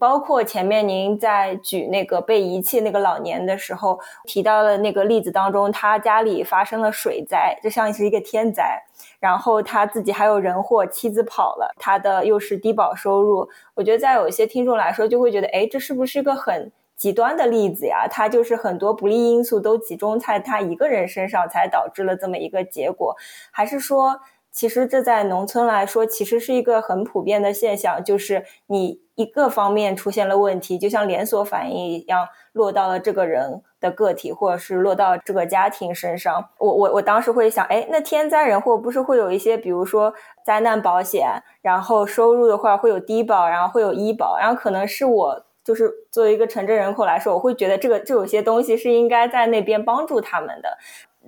包括前面您在举那个被遗弃那个老年的时候提到的那个例子当中，他家里发生了水灾，就像是一个天灾，然后他自己还有人祸，妻子跑了，他的又是低保收入，我觉得在有些听众来说就会觉得，哎，这是不是一个很。极端的例子呀，他就是很多不利因素都集中在他一个人身上，才导致了这么一个结果。还是说，其实这在农村来说，其实是一个很普遍的现象，就是你一个方面出现了问题，就像连锁反应一样，落到了这个人的个体，或者是落到这个家庭身上。我我我当时会想，哎，那天灾人祸不是会有一些，比如说灾难保险，然后收入的话会有低保，然后会有医保，然后可能是我。就是作为一个城镇人口来说，我会觉得这个这有些东西是应该在那边帮助他们的。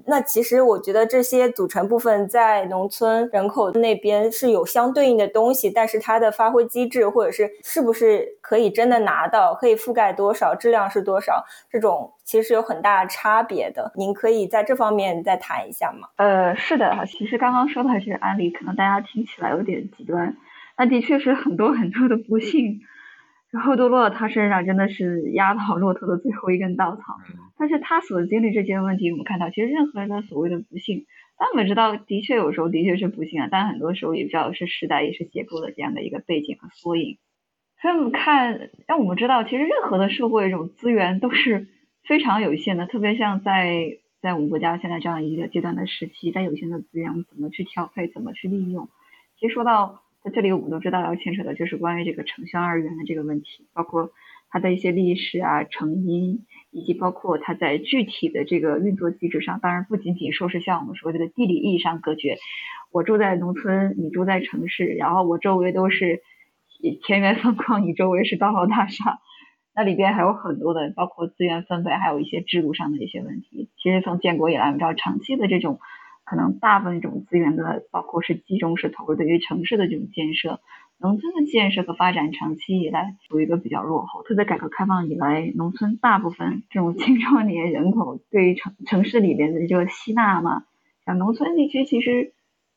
那其实我觉得这些组成部分在农村人口那边是有相对应的东西，但是它的发挥机制或者是是不是可以真的拿到，可以覆盖多少，质量是多少，这种其实有很大差别的。您可以在这方面再谈一下吗？呃，是的，其实刚刚说的这个案例，可能大家听起来有点极端，那的确是很多很多的不幸。然后都落到他身上，真的是压倒骆驼的最后一根稻草。但是他所经历这些问题，我们看到，其实任何人的所谓的不幸，但我们知道，的确有时候的确是不幸啊，但很多时候也比较是时代也是结构的这样的一个背景和缩影。所以我们看，让我们知道，其实任何的社会这种资源都是非常有限的，特别像在在我们国家现在这样一个阶段的时期，在有限的资源我们怎么去调配，怎么去利用。其实说到。在这里，我们都知道要牵扯的就是关于这个城乡二元的这个问题，包括它的一些历史啊、成因，以及包括它在具体的这个运作机制上。当然，不仅仅说是像我们说这个地理意义上隔绝，我住在农村，你住在城市，然后我周围都是田园风光，你周围是高楼大厦，那里边还有很多的，包括资源分配，还有一些制度上的一些问题。其实从建国以来，我们知道长期的这种。可能大部分这种资源的，包括是集中式投入对于城市的这种建设，农村的建设和发展长期以来处于一个比较落后。特别改革开放以来，农村大部分这种青少年人口对于城城市里边的这个吸纳嘛，像农村地区其实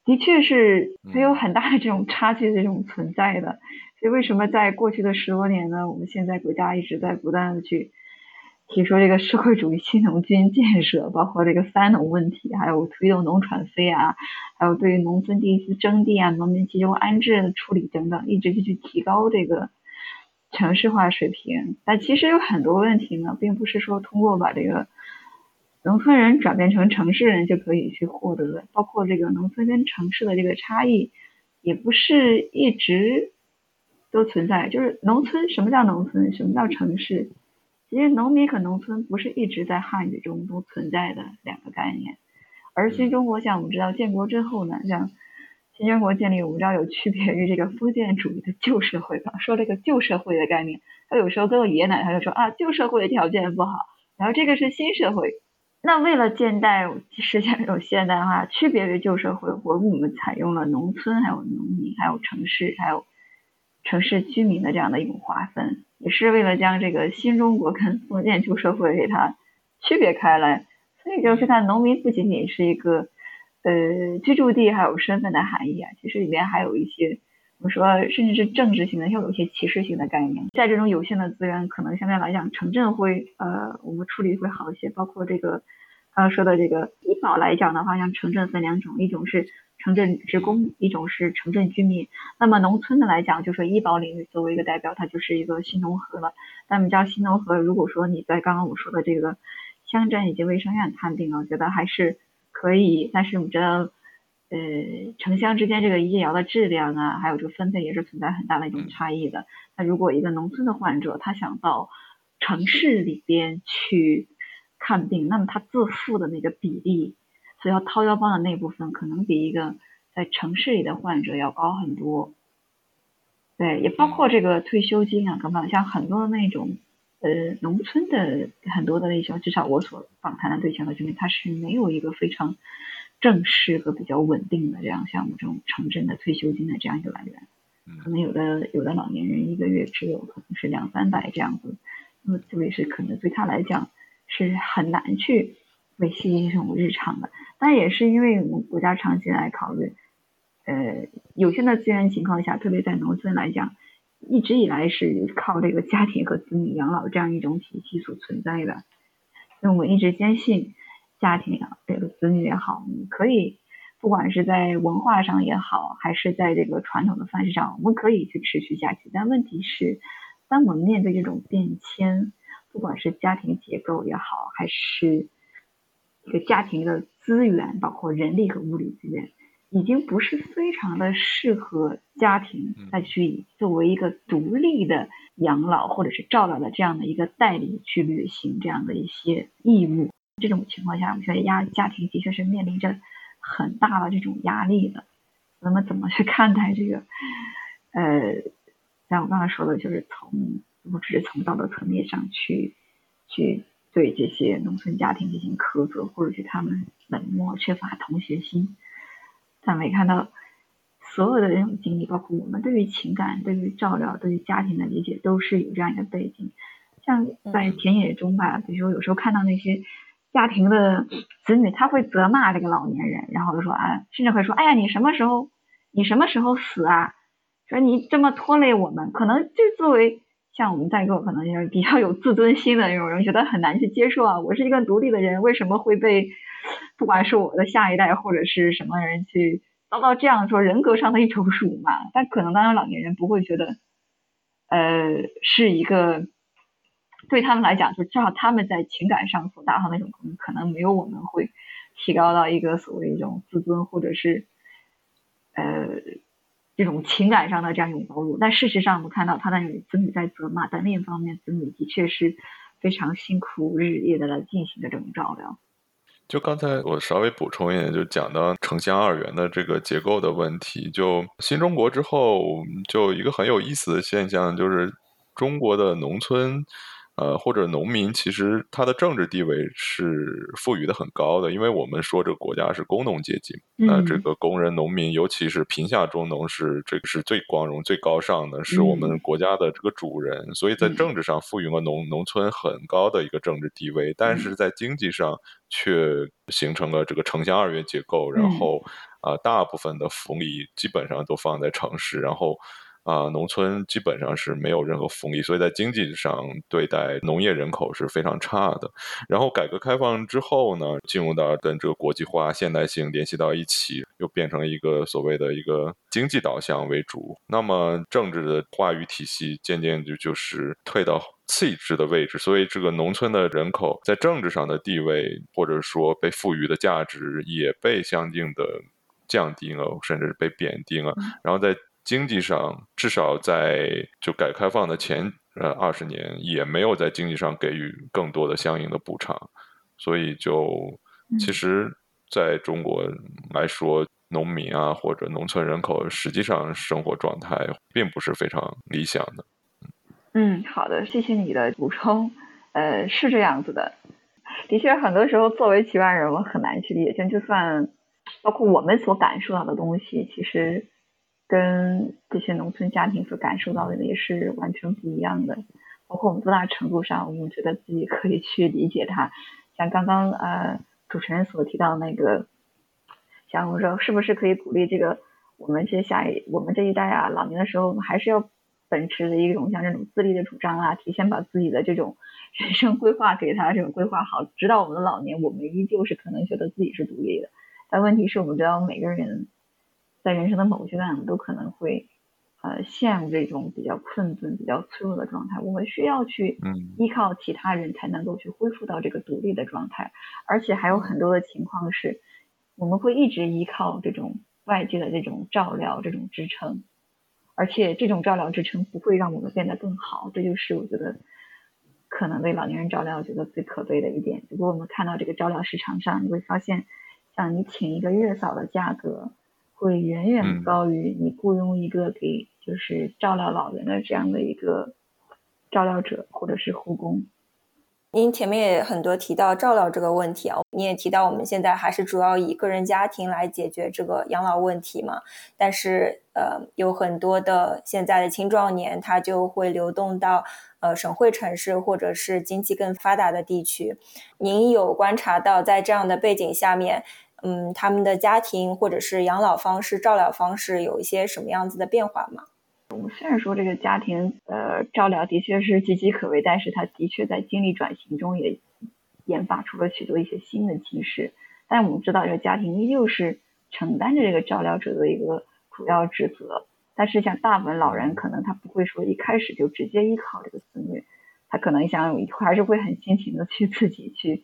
的确是还有很大的这种差距的这种存在的。所以为什么在过去的十多年呢？我们现在国家一直在不断的去。提出这个社会主义新农军建设，包括这个三农问题，还有推动农转非啊，还有对于农村地区征地啊、农民集中安置的处理等等，一直就去提高这个城市化水平。但其实有很多问题呢，并不是说通过把这个农村人转变成城市人就可以去获得的。包括这个农村跟城市的这个差异，也不是一直都存在。就是农村，什么叫农村？什么叫城市？其实农民和农村不是一直在汉语中都存在的两个概念。而新中国，像我们知道建国之后呢，像新中国建立，我们知道有区别于这个封建主义的旧社会吧？说这个旧社会的概念，他有时候跟我爷爷奶奶就说啊，旧社会的条件不好，然后这个是新社会。那为了现代实现这种现代化，区别于旧社会，我我们采用了农村、还有农民、还有城市、还有城市居民的这样的一种划分，也是为了将这个新中国跟封建旧社会给它区别开来。所以就是看农民不仅仅是一个呃居住地，还有身份的含义啊，其实里面还有一些我们说甚至是政治性的，像有一些歧视性的概念。在这种有限的资源，可能相对来讲，城镇会呃我们处理会好一些。包括这个刚刚说的这个医保来讲的话，像城镇分两种，一种是城镇职工，一种是城镇居民。那么农村的来讲，就说医保领域作为一个代表，它就是一个新农合了。那么叫新农合，如果说你在刚刚我说的这个。乡镇以及卫生院看病啊，我觉得还是可以。但是我们知道，呃，城乡之间这个医疗的质量啊，还有这个分配也是存在很大的一种差异的。那如果一个农村的患者他想到城市里边去看病，那么他自付的那个比例，所要掏腰包的那部分，可能比一个在城市里的患者要高很多。对，也包括这个退休金啊，各方像很多那种。呃，农村的很多的那些，至少我所访谈的对象的居民，他是没有一个非常正式和比较稳定的这样像我们这种城镇的退休金的这样一个来源。可能有的有的老年人一个月只有可能是两三百这样子，那么这个是可能对他来讲是很难去维系这种日常的。但也是因为我们国家长期来考虑，呃，有限的资源情况下，特别在农村来讲。一直以来是靠这个家庭和子女养老这样一种体系所存在的，所以我一直坚信家庭啊，这个子女也好，你可以不管是在文化上也好，还是在这个传统的范式上，我们可以去持续下去。但问题是，当我们面对这种变迁，不管是家庭结构也好，还是一个家庭的资源，包括人力和物力资源。已经不是非常的适合家庭再去作为一个独立的养老或者是照料的这样的一个代理去履行这样的一些义务。这种情况下，我觉得压家庭的确是面临着很大的这种压力的。那么怎么去看待这个？呃，像我刚才说的，就是从不只是从道德层面上去去对这些农村家庭进行苛责，或者是他们冷漠、缺乏同学心。但没看到所有的这种经历，包括我们对于情感、对于照料、对于家庭的理解，都是有这样一个背景。像在田野中吧，比如说有时候看到那些家庭的子女，他会责骂这个老年人，然后就说啊，甚至会说，哎呀，你什么时候，你什么时候死啊？说你这么拖累我们，可能就作为像我们代购可能就是比较有自尊心的那种人，觉得很难去接受啊。我是一个独立的人，为什么会被？不管是我的下一代或者是什么人去遭到这样说人格上的一种辱骂，但可能当然老年人不会觉得，呃，是一个对他们来讲，就至少他们在情感上所达到那种可能没有我们会提高到一个所谓一种自尊或者是呃这种情感上的这样一种包容。但事实上，我们看到他的子女在责骂，但另一方面，子女的确是非常辛苦日夜的来进行的这种照料。就刚才我稍微补充一点，就讲到城乡二元的这个结构的问题。就新中国之后，就一个很有意思的现象，就是中国的农村。呃，或者农民其实他的政治地位是赋予的很高的，因为我们说这个国家是工农阶级，那这个工人、农民，尤其是贫下中农，是这个是最光荣、最高尚的，是我们国家的这个主人，所以在政治上赋予了农农村很高的一个政治地位，但是在经济上却形成了这个城乡二元结构，然后啊，大部分的福利基本上都放在城市，然后。啊，农村基本上是没有任何福利，所以在经济上对待农业人口是非常差的。然后改革开放之后呢，进入到跟这个国际化、现代性联系到一起，又变成一个所谓的一个经济导向为主。那么政治的话语体系渐渐就就是退到次一支的位置，所以这个农村的人口在政治上的地位，或者说被赋予的价值，也被相应的降低了，甚至是被贬低了。然后在经济上至少在就改革开放的前呃二十年也没有在经济上给予更多的相应的补偿，所以就其实在中国来说，农民啊或者农村人口实际上生活状态并不是非常理想的。嗯，好的，谢谢你的补充。呃，是这样子的，的确，很多时候作为局外人，我很难去理解。就就算包括我们所感受到的东西，其实跟这些农村家庭所感受到的也是完全不一样的。包括我们多大程度上，我们觉得自己可以去理解他。像刚刚呃主持人所提到那个，像我说是不是可以鼓励这个我们这下一我们这一代啊，老年的时候，我们还是要。秉持的一种像这种自立的主张啊，提前把自己的这种 人生规划给他这种规划好，直到我们的老年，我们依旧是可能觉得自己是独立的。但问题是我们知道，每个人在人生的某个阶段都可能会呃陷入这种比较困顿、比较脆弱的状态。我们需要去依靠其他人才能够去恢复到这个独立的状态，而且还有很多的情况是，我们会一直依靠这种外界的这种照料、这种支撑。而且这种照料支撑不会让我们变得更好，这就是我觉得可能对老年人照料觉得最可悲的一点。如果我们看到这个照料市场上，你会发现，像你请一个月嫂的价格，会远远高于你雇佣一个给就是照料老人的这样的一个照料者或者是护工。您前面也很多提到照料这个问题啊，你也提到我们现在还是主要以个人家庭来解决这个养老问题嘛。但是呃，有很多的现在的青壮年，他就会流动到呃省会城市或者是经济更发达的地区。您有观察到在这样的背景下面，嗯，他们的家庭或者是养老方式、照料方式有一些什么样子的变化吗？我们虽然说这个家庭呃照料的确是岌岌可危，但是它的确在经历转型中也研发出了许多一些新的形式。但我们知道，这个家庭依旧是承担着这个照料者的一个主要职责。但是像大部分老人，可能他不会说一开始就直接依靠这个子女，他可能想还是会很辛勤的去自己去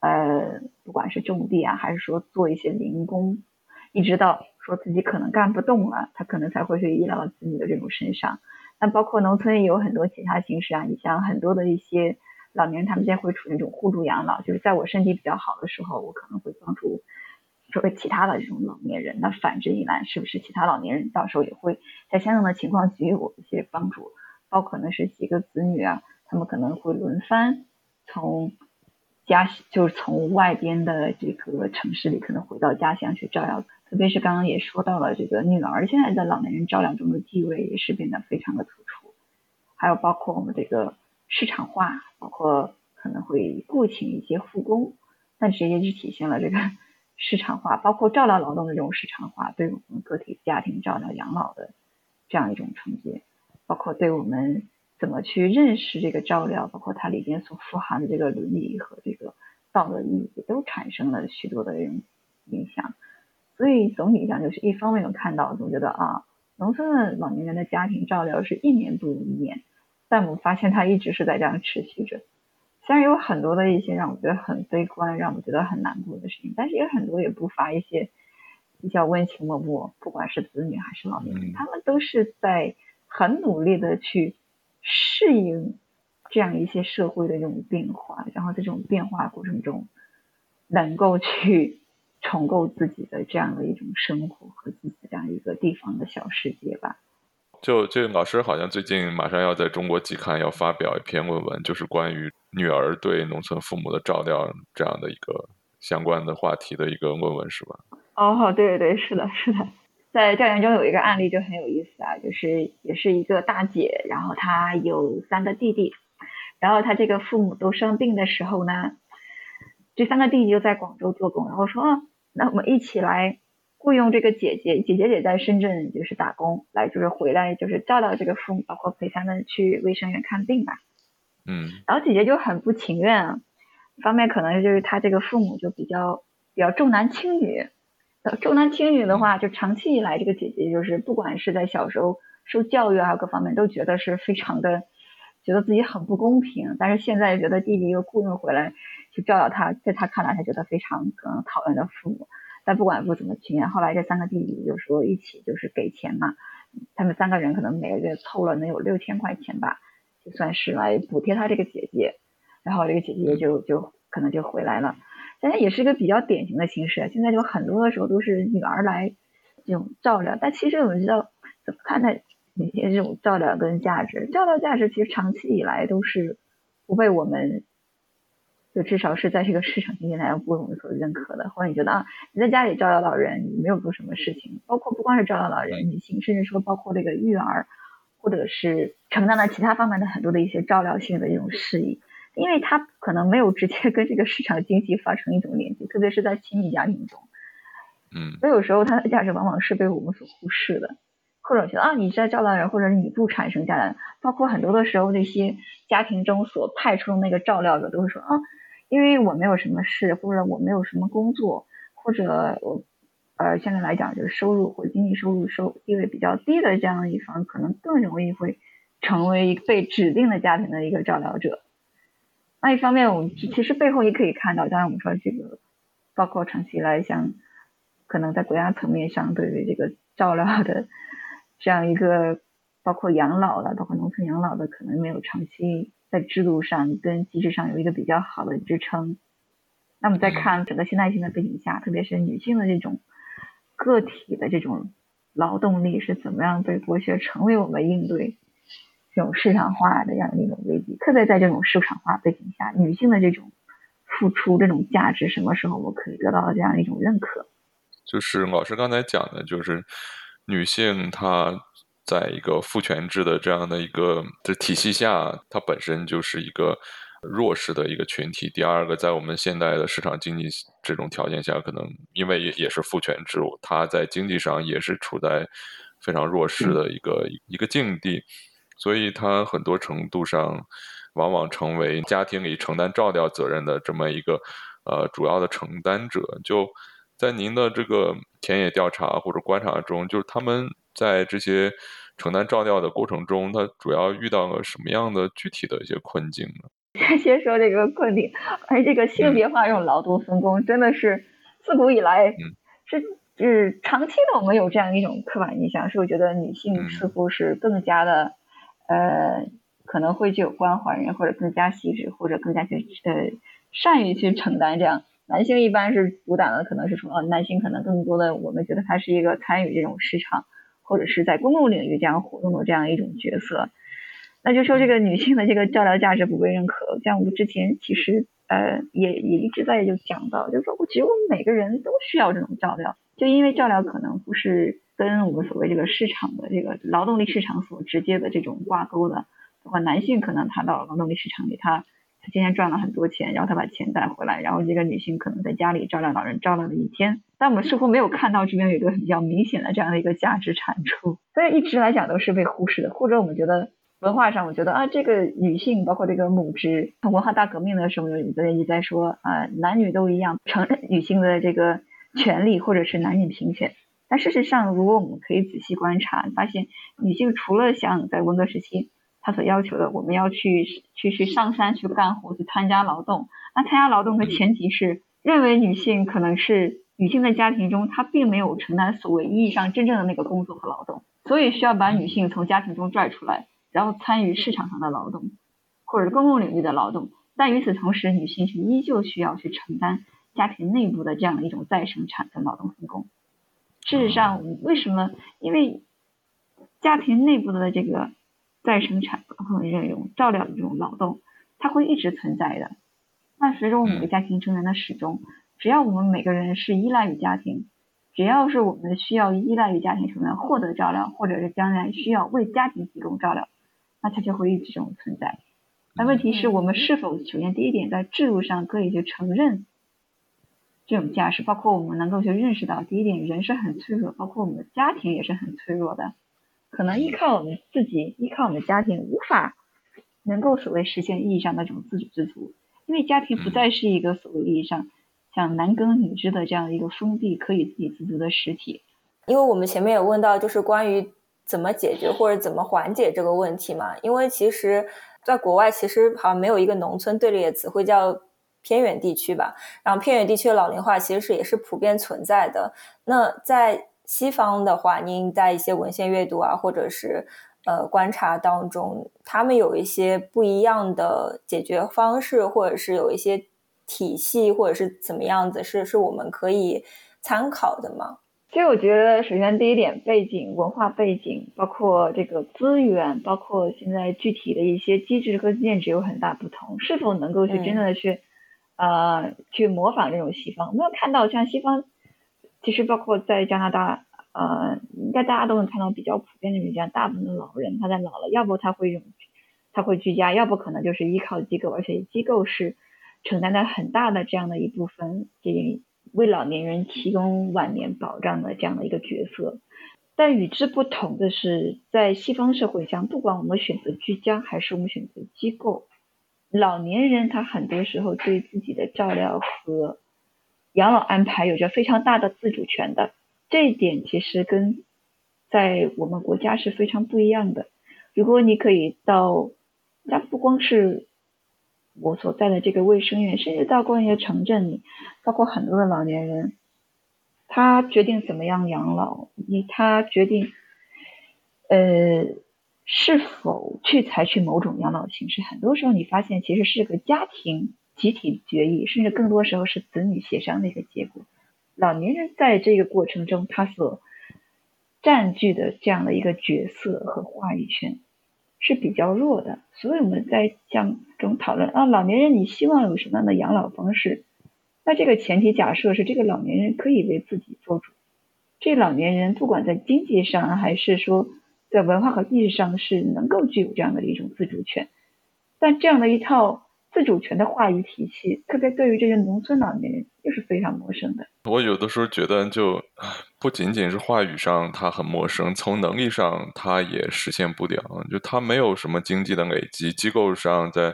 呃，不管是种地啊，还是说做一些零工，一直到。说自己可能干不动了，他可能才会去依赖到子女的这种身上。那包括农村也有很多其他形式啊，你像很多的一些老年人，他们现在会处于一种互助养老，就是在我身体比较好的时候，我可能会帮助作为其他的这种老年人。那反之亦然，是不是其他老年人到时候也会在相应的情况给予我一些帮助？包括呢是几个子女啊，他们可能会轮番从家，就是从外边的这个城市里可能回到家乡去照料。特别是刚刚也说到了这个女儿现在在老年人照料中的地位也是变得非常的突出，还有包括我们这个市场化，包括可能会雇请一些护工，那直接就体现了这个市场化，包括照料劳动的这种市场化，对我们个体家庭照料养老的这样一种承接，包括对我们怎么去认识这个照料，包括它里边所富含的这个伦理和这个道德意义，都产生了许多的这种影响。所以总体上就是一方面有看到，总觉得啊，农村的老年人的家庭照料是一年不如一年，但我们发现它一直是在这样持续着。虽然有很多的一些让我觉得很悲观、让我觉得很难过的事情，但是也很多也不乏一些比较温情脉脉。不管是子女还是老年人，他们都是在很努力的去适应这样一些社会的这种变化，然后在这种变化过程中能够去。重构自己的这样的一种生活和自己这样一个地方的小世界吧。就这个老师好像最近马上要在中国季刊要发表一篇论文，就是关于女儿对农村父母的照料这样的一个相关的话题的一个论文，是吧？哦，对对对，是的，是的。在调研中有一个案例就很有意思啊，就是也是一个大姐，然后她有三个弟弟，然后她这个父母都生病的时候呢，这三个弟弟就在广州做工，然后说。那我们一起来雇佣这个姐姐，姐姐也在深圳就是打工，来就是回来就是照料这个父母，包括陪他们去卫生院看病吧。嗯。然后姐姐就很不情愿啊，一方面可能就是她这个父母就比较比较重男轻女，重男轻女的话，就长期以来这个姐姐就是不管是在小时候受教育啊各方面都觉得是非常的，觉得自己很不公平，但是现在觉得弟弟又雇佣回来。去照料他，在他看来，他觉得非常可能讨厌的父母，但不管不怎么情愿，后来这三个弟弟就说一起就是给钱嘛，他们三个人可能每个月凑了能有六千块钱吧，就算是来补贴他这个姐姐，然后这个姐姐就就可能就回来了。现在也是一个比较典型的形式，现在就很多的时候都是女儿来这种照料，但其实我们知道怎么看待哪些这种照料跟价值？照料价值其实长期以来都是不被我们。就至少是在这个市场经济来不为我们所认可的，或者你觉得啊，你在家里照料老人，你没有做什么事情，包括不光是照料老人，女性，甚至说包括这个育儿，或者是承担了其他方面的很多的一些照料性的一种事宜，因为他可能没有直接跟这个市场经济发生一种连接，特别是在亲密家庭中，嗯，所以有时候它的价值往往是被我们所忽视的。或者觉得啊，你在照料人，或者你不产生价值，包括很多的时候，那些家庭中所派出的那个照料者，都会说啊，因为我没有什么事，或者我没有什么工作，或者我呃，现在来讲就是收入或经济收入收地位比较低的这样一方，可能更容易会成为被指定的家庭的一个照料者。那一方面，我们其实背后也可以看到，当然我们说这个，包括长期以来，像可能在国家层面上对于这个照料的。这样一个包括养老的，包括农村养老的，可能没有长期在制度上跟机制上有一个比较好的支撑。那么再看整个现代性的背景下，特别是女性的这种个体的这种劳动力是怎么样被剥削，成为我们应对这种市场化的这样的一种危机。特别在这种市场化背景下，女性的这种付出这种价值，什么时候我可以得到这样一种认可？就是老师刚才讲的，就是。女性她在一个父权制的这样的一个这体系下，她本身就是一个弱势的一个群体。第二个，在我们现代的市场经济这种条件下，可能因为也也是父权制，她在经济上也是处在非常弱势的一个一个境地，所以他很多程度上往往成为家庭里承担照料责任的这么一个呃主要的承担者。就在您的这个田野调查或者观察中，就是他们在这些承担照料的过程中，他主要遇到了什么样的具体的一些困境呢？先说这个困境，而这个性别化这种劳动分工，真的是自古以来是是长期的，我们有这样一种刻板印象，是我觉得女性似乎是更加的呃，可能会具有关怀人，或者更加细致，或者更加去呃善于去承担这样。男性一般是主打的，可能是说，哦，男性可能更多的，我们觉得他是一个参与这种市场，或者是在公共领域这样活动的这样一种角色。那就说这个女性的这个照料价值不被认可，像我们之前其实呃也也一直在就讲到，就是说，我其实我们每个人都需要这种照料，就因为照料可能不是跟我们所谓这个市场的这个劳动力市场所直接的这种挂钩的，包括男性可能他到劳动力市场里他。他今天赚了很多钱，然后他把钱带回来，然后这个女性可能在家里照料老人，照料了一天，但我们似乎没有看到这边有一个比较明显的这样的一个价值产出，所以一直来讲都是被忽视的，或者我们觉得文化上，我觉得啊，这个女性包括这个母职，文化大革命的时候，有一直在说啊，男女都一样，承认女性的这个权利，或者是男女平权。但事实上，如果我们可以仔细观察，发现女性除了像在文革时期。她所要求的，我们要去去去上山去干活，去参加劳动。那参加劳动的前提是，认为女性可能是女性在家庭中，她并没有承担所谓意义上真正的那个工作和劳动，所以需要把女性从家庭中拽出来，然后参与市场上的劳动，或者公共领域的劳动。但与此同时，女性是依旧需要去承担家庭内部的这样的一种再生产的劳动分工。事实上，为什么？因为家庭内部的这个。再生产或者这种照料的这种劳动，它会一直存在的。那随着我们每个家庭成员的始终，只要我们每个人是依赖于家庭，只要是我们需要依赖于家庭成员获得照料，或者是将来需要为家庭提供照料，那它就会一直这种存在。那问题是我们是否首先第一点在制度上可以去承认这种价值，包括我们能够去认识到第一点人是很脆弱，包括我们的家庭也是很脆弱的。可能依靠我们自己，依靠我们的家庭，无法能够所谓实现意义上的这种自给自足，因为家庭不再是一个所谓意义上像男耕女织的这样一个封闭可以自给自足的实体。因为我们前面也问到，就是关于怎么解决或者怎么缓解这个问题嘛？因为其实在国外，其实好像没有一个农村对立的词汇叫偏远地区吧？然后偏远地区的老龄化其实是也是普遍存在的。那在西方的话，您在一些文献阅读啊，或者是呃观察当中，他们有一些不一样的解决方式，或者是有一些体系，或者是怎么样子，是是我们可以参考的吗？其实我觉得，首先第一点，背景、文化背景，包括这个资源，包括现在具体的一些机制和建制有很大不同。是否能够去真正的去，呃，去模仿这种西方？我们看到像西方，其实包括在加拿大，呃，应该大家都能看到比较普遍的现象，大部分的老人他在老了，要不他会用，他会居家，要不可能就是依靠机构，而且机构是承担了很大的这样的一部分这。为老年人提供晚年保障的这样的一个角色，但与之不同的是，在西方社会上，不管我们选择居家还是我们选择机构，老年人他很多时候对自己的照料和养老安排有着非常大的自主权的。这一点其实跟在我们国家是非常不一样的。如果你可以到，那不光是。我所在的这个卫生院，甚至到过一些城镇里，包括很多的老年人，他决定怎么样养老，你他决定，呃，是否去采取某种养老形式，很多时候你发现其实是个家庭集体决议，甚至更多时候是子女协商的一个结果。老年人在这个过程中，他所占据的这样的一个角色和话语权。是比较弱的，所以我们在讲中讨论啊，老年人你希望有什么样的养老方式？那这个前提假设是这个老年人可以为自己做主，这老年人不管在经济上还是说在文化和意识上是能够具有这样的一种自主权，但这样的一套。自主权的话语体系，特别对于这些农村老年人，又是非常陌生的。我有的时候觉得，就不仅仅是话语上他很陌生，从能力上他也实现不了。就他没有什么经济的累积，机构上在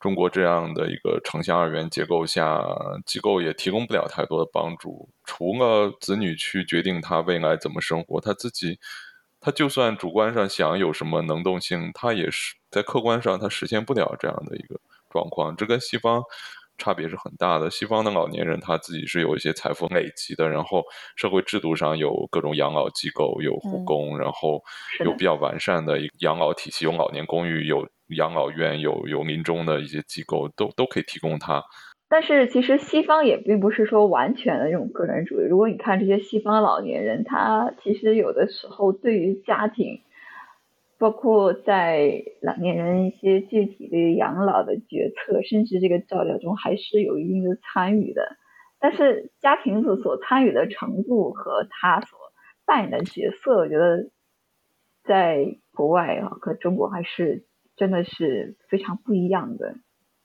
中国这样的一个城乡二元结构下，机构也提供不了太多的帮助。除了子女去决定他未来怎么生活，他自己，他就算主观上想有什么能动性，他也是在客观上他实现不了这样的一个。状况，这跟西方差别是很大的。西方的老年人他自己是有一些财富累积的，然后社会制度上有各种养老机构，有护工，然后有比较完善的养老体系，有老年公寓，有养老院，有有民众的一些机构，都都可以提供他。但是其实西方也并不是说完全的这种个人主义。如果你看这些西方老年人，他其实有的时候对于家庭。包括在老年人一些具体的养老的决策，甚至这个照料中，还是有一定的参与的。但是家庭所所参与的程度和他所扮演的角色，我觉得在国外啊和中国还是真的是非常不一样的。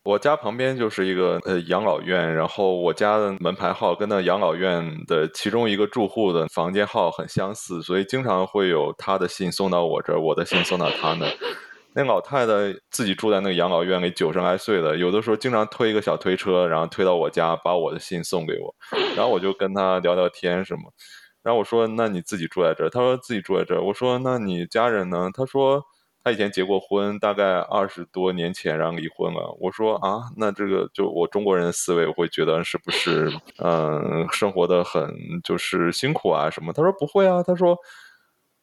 我家旁边就是一个呃养老院，然后我家的门牌号跟那养老院的其中一个住户的房间号很相似，所以经常会有他的信送到我这儿，我的信送到他那。那老太太自己住在那个养老院里，九十来岁了，有的时候经常推一个小推车，然后推到我家，把我的信送给我，然后我就跟他聊聊天什么。然后我说：“那你自己住在这儿？”他说：“自己住在这儿。”我说：“那你家人呢？”他说。他以前结过婚，大概二十多年前，然后离婚了。我说啊，那这个就我中国人的思维，我会觉得是不是嗯，生活的很就是辛苦啊什么？他说不会啊，他说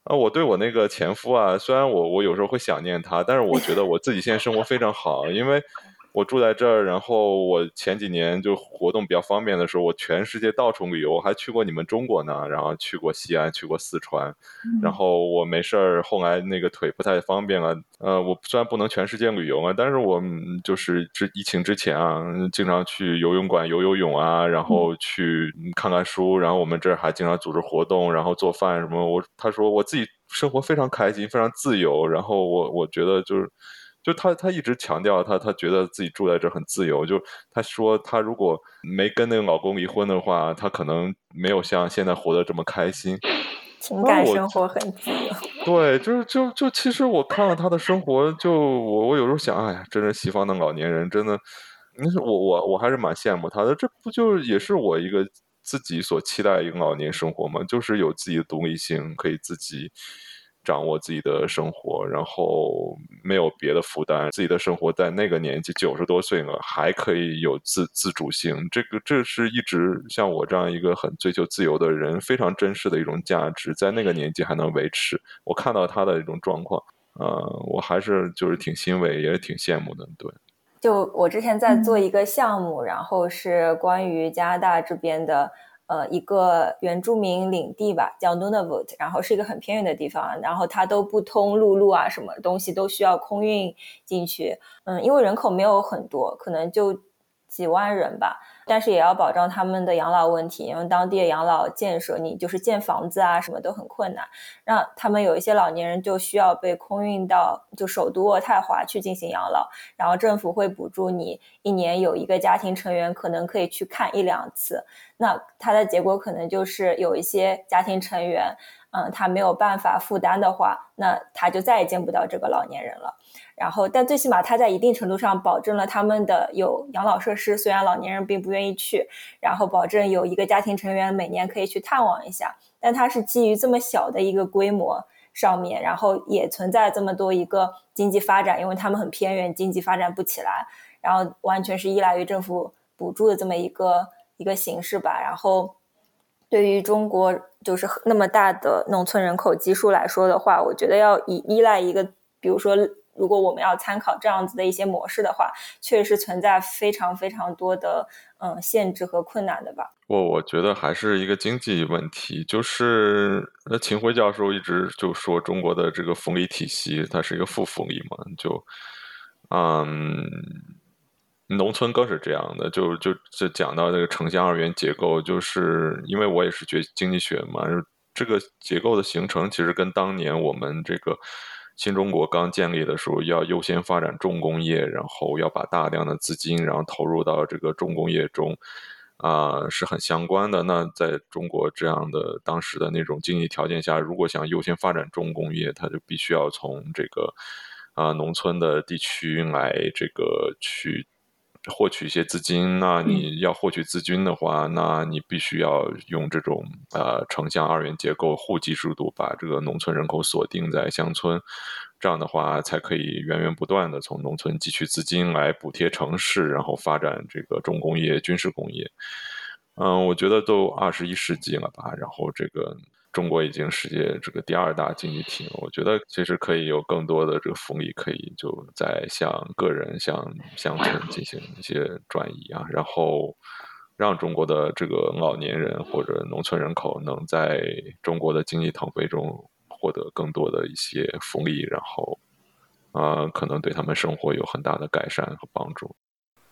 啊，我对我那个前夫啊，虽然我我有时候会想念他，但是我觉得我自己现在生活非常好，因为。我住在这儿，然后我前几年就活动比较方便的时候，我全世界到处旅游，我还去过你们中国呢，然后去过西安，去过四川，然后我没事儿，后来那个腿不太方便了，呃，我虽然不能全世界旅游啊，但是我就是之疫情之前啊，经常去游泳馆游游泳啊，然后去看看书，然后我们这儿还经常组织活动，然后做饭什么，我他说我自己生活非常开心，非常自由，然后我我觉得就是。就她，她一直强调，她她觉得自己住在这很自由。就她说，她如果没跟那个老公离婚的话，她可能没有像现在活得这么开心。情感生活很自由。对，就是就就其实我看了她的生活，就我我有时候想，哎呀，真是西方的老年人，真的，那是我我我还是蛮羡慕她的。这不就也是我一个自己所期待一个老年生活吗？就是有自己的独立性，可以自己。掌握自己的生活，然后没有别的负担，自己的生活在那个年纪九十多岁了还可以有自自主性，这个这是一直像我这样一个很追求自由的人非常珍视的一种价值，在那个年纪还能维持。我看到他的一种状况，呃，我还是就是挺欣慰，也是挺羡慕的。对，就我之前在做一个项目，然后是关于加拿大这边的。呃，一个原住民领地吧，叫 Nunavut，然后是一个很偏远的地方，然后它都不通陆路啊，什么东西都需要空运进去。嗯，因为人口没有很多，可能就几万人吧。但是也要保障他们的养老问题，因为当地的养老建设，你就是建房子啊，什么都很困难。让他们有一些老年人就需要被空运到就首都渥太华去进行养老，然后政府会补助你一年有一个家庭成员可能可以去看一两次。那它的结果可能就是有一些家庭成员，嗯，他没有办法负担的话，那他就再也见不到这个老年人了。然后，但最起码他在一定程度上保证了他们的有养老设施，虽然老年人并不愿意去，然后保证有一个家庭成员每年可以去探望一下。但它是基于这么小的一个规模上面，然后也存在这么多一个经济发展，因为他们很偏远，经济发展不起来，然后完全是依赖于政府补助的这么一个一个形式吧。然后，对于中国就是那么大的农村人口基数来说的话，我觉得要以依赖一个，比如说。如果我们要参考这样子的一些模式的话，确实存在非常非常多的嗯限制和困难的吧。我我觉得还是一个经济问题，就是那秦晖教授一直就说中国的这个福利体系它是一个负福利嘛，就嗯，农村更是这样的，就就就讲到这个城乡二元结构，就是因为我也是学经济学嘛，这个结构的形成其实跟当年我们这个。新中国刚建立的时候，要优先发展重工业，然后要把大量的资金，然后投入到这个重工业中，啊，是很相关的。那在中国这样的当时的那种经济条件下，如果想优先发展重工业，它就必须要从这个啊农村的地区来这个去。获取一些资金，那你要获取资金的话，那你必须要用这种呃城乡二元结构户籍制度，把这个农村人口锁定在乡村，这样的话才可以源源不断的从农村汲取资金来补贴城市，然后发展这个重工业、军事工业。嗯，我觉得都二十一世纪了吧，然后这个。中国已经世界这个第二大经济体，我觉得其实可以有更多的这个福利，可以就在向个人、向 乡村进行一些转移啊，然后让中国的这个老年人或者农村人口能在中国的经济腾飞中获得更多的一些福利，然后啊，可能对他们生活有很大的改善和帮助。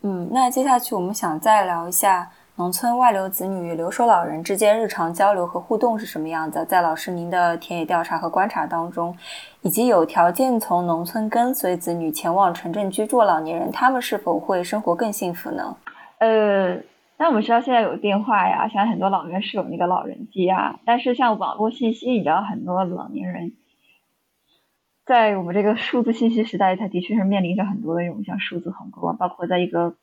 嗯，那接下去我们想再聊一下。农村外流子女与留守老人之间日常交流和互动是什么样的？在老师您的田野调查和观察当中，以及有条件从农村跟随子女前往城镇居住老年人，他们是否会生活更幸福呢？呃，那我们知道现在有电话呀，现在很多老人是有那个老人机啊，但是像网络信息，你知道很多老年人在我们这个数字信息时代，它的确是面临着很多的这种像数字鸿沟啊，包括在一个。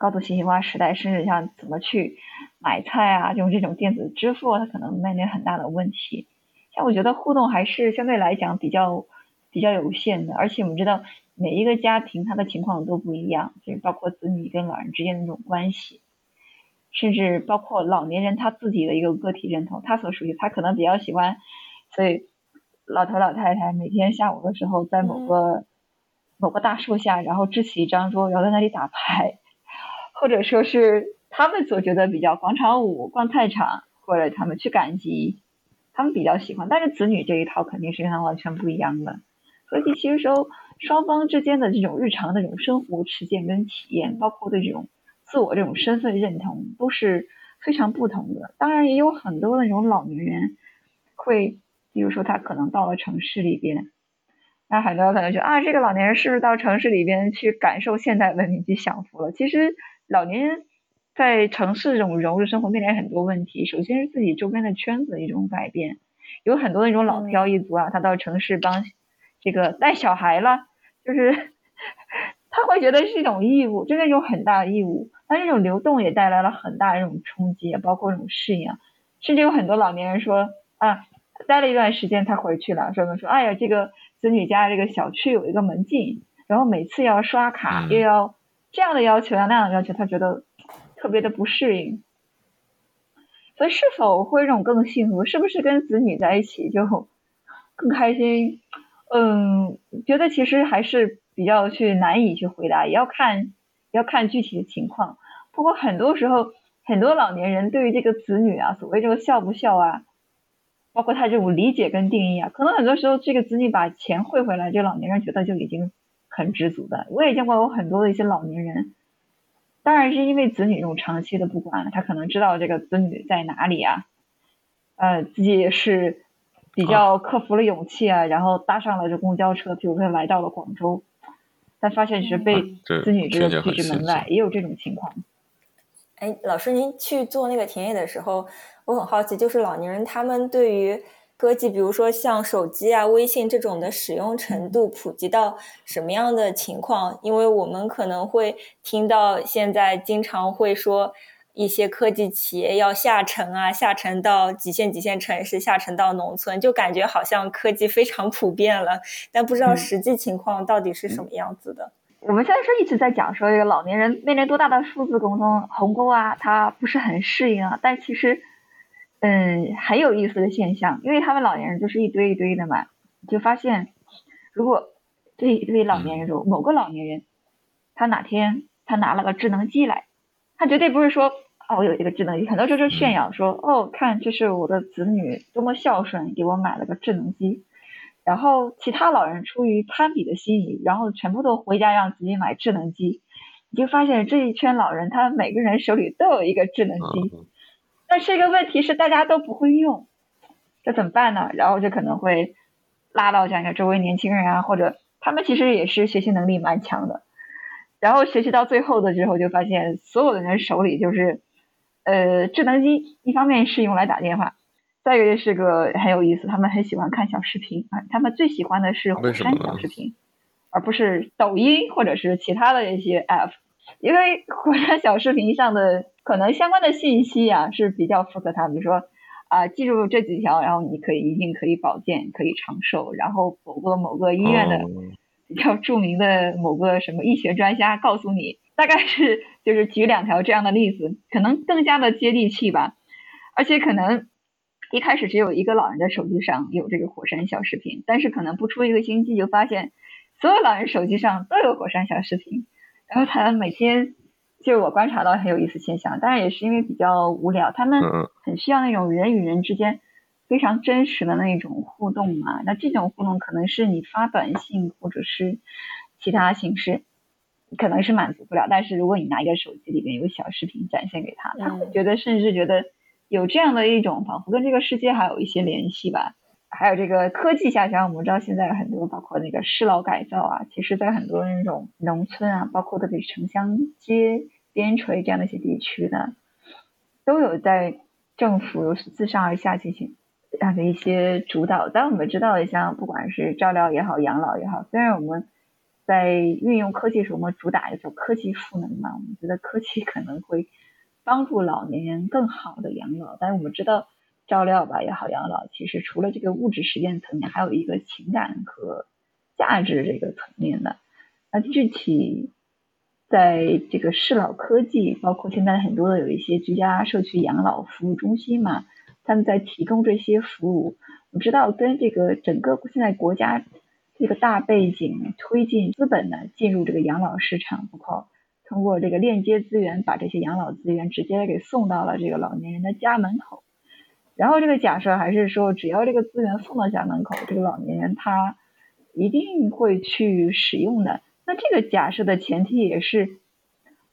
高度信息化时代，甚至像怎么去买菜啊，用这种电子支付，它可能面临很大的问题。像我觉得互动还是相对来讲比较比较有限的，而且我们知道每一个家庭他的情况都不一样，就是包括子女跟老人之间的那种关系，甚至包括老年人他自己的一个个体认同，他所属于他可能比较喜欢，所以老头老太太每天下午的时候在某个某个大树下，然后支起一张桌，然后在那里打牌。或者说是他们所觉得比较广场舞、逛菜场，或者他们去赶集，他们比较喜欢。但是子女这一套肯定是跟他完全不一样的。所以其实说双方之间的这种日常的这种生活实践跟体验，包括对这种自我这种身份认同，都是非常不同的。当然也有很多那种老年人会，比如说他可能到了城市里边，那很多人可能觉得啊，这个老年人是不是到城市里边去感受现代文明去享福了？其实。老年人在城市这种融入生活面临很多问题，首先是自己周边的圈子的一种改变，有很多那种老漂一族啊，他到城市帮这个带小孩了，就是 他会觉得是一种义务，真的一种很大的义务。但这种流动也带来了很大的这种冲击，包括这种适应，甚至有很多老年人说啊，待了一段时间，他回去了，说说，哎呀，这个子女家这个小区有一个门禁，然后每次要刷卡，又要这样的要求，要那样的要求，他觉得特别的不适应。所以，是否会这种更幸福？是不是跟子女在一起就更开心？嗯，觉得其实还是比较去难以去回答，也要看要看具体的情况。不过很多时候，很多老年人对于这个子女啊，所谓这个孝不孝啊，包括他这种理解跟定义啊，可能很多时候这个子女把钱汇回来，这老年人觉得就已经很知足的。我也见过有很多的一些老年人。当然是因为子女这种长期的不管，他可能知道这个子女在哪里啊，呃，自己也是比较克服了勇气啊，然后搭上了这公交车，比如说来到了广州，但发现是被子女这个拒之门外，也有这种情况。哎，老师，您去做那个田野的时候，我很好奇，就是老年人他们对于。科技，比如说像手机啊、微信这种的使用程度普及到什么样的情况？因为我们可能会听到现在经常会说一些科技企业要下沉啊，下沉到几线几线城市，下沉到农村，就感觉好像科技非常普遍了，但不知道实际情况到底是什么样子的。我们现在是一直在讲说，这个老年人面临多大的数字沟通鸿沟啊，他不是很适应啊，但其实。嗯，很有意思的现象，因为他们老年人就是一堆一堆的嘛，就发现，如果这一堆老年人中某个老年人，他哪天他拿了个智能机来，他绝对不是说哦我有这个智能机，很多时候是炫耀说哦看这是我的子女多么孝顺，给我买了个智能机，然后其他老人出于攀比的心理，然后全部都回家让自己买智能机，你就发现这一圈老人他每个人手里都有一个智能机。但是一个问题是大家都不会用，这怎么办呢？然后就可能会拉到这样一个周围年轻人啊，或者他们其实也是学习能力蛮强的，然后学习到最后的时候就发现所有的人手里就是呃智能机，一方面是用来打电话，再一个是个很有意思，他们很喜欢看小视频啊，他们最喜欢的是火山小视频，而不是抖音或者是其他的一些 app。因为火山小视频上的可能相关的信息啊是比较符合他，比如说啊，记住这几条，然后你可以一定可以保健，可以长寿。然后某个某个医院的 比较著名的某个什么医学专家告诉你，大概是就是举两条这样的例子，可能更加的接地气吧。而且可能一开始只有一个老人的手机上有这个火山小视频，但是可能不出一个星期就发现所有老人手机上都有火山小视频。然后他每天，就是我观察到很有意思现象，当然也是因为比较无聊，他们很需要那种人与人之间非常真实的那种互动嘛。那这种互动可能是你发短信或者是其他形式，可能是满足不了。但是如果你拿一个手机里面有小视频展现给他，他会觉得甚至觉得有这样的一种仿佛跟这个世界还有一些联系吧。还有这个科技下乡，我们知道现在很多包括那个适老改造啊，其实在很多那种农村啊，包括特别是城乡街边陲这样的一些地区呢，都有在政府自上而下进行这样的一些主导。但我们知道，像不管是照料也好，养老也好，虽然我们在运用科技时，我们主打一种科技赋能嘛，我们觉得科技可能会帮助老年人更好的养老，但是我们知道。照料吧也好，养老其实除了这个物质实践层面，还有一个情感和价值这个层面的。那具体在这个适老科技，包括现在很多的有一些居家社区养老服务中心嘛，他们在提供这些服务。我知道跟这个整个现在国家这个大背景推进资本呢进入这个养老市场，包括通过这个链接资源，把这些养老资源直接给送到了这个老年人的家门口。然后这个假设还是说，只要这个资源送到家门口，这个老年人他一定会去使用的。那这个假设的前提也是，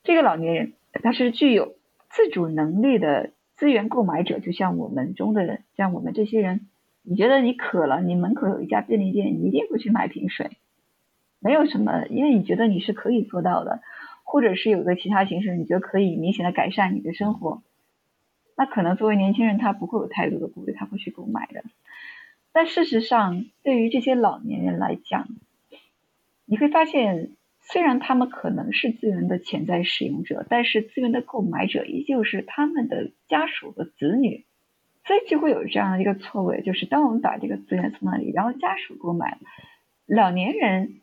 这个老年人他是具有自主能力的资源购买者，就像我们中的人，像我们这些人，你觉得你渴了，你门口有一家便利店，你一定会去买瓶水，没有什么，因为你觉得你是可以做到的，或者是有个其他形式，你觉得可以明显的改善你的生活。那可能作为年轻人，他不会有太多的顾虑，他会去购买的。但事实上，对于这些老年人来讲，你会发现，虽然他们可能是资源的潜在使用者，但是资源的购买者依旧是他们的家属和子女，所以就会有这样的一个错位，就是当我们把这个资源从那里，然后家属购买，老年人，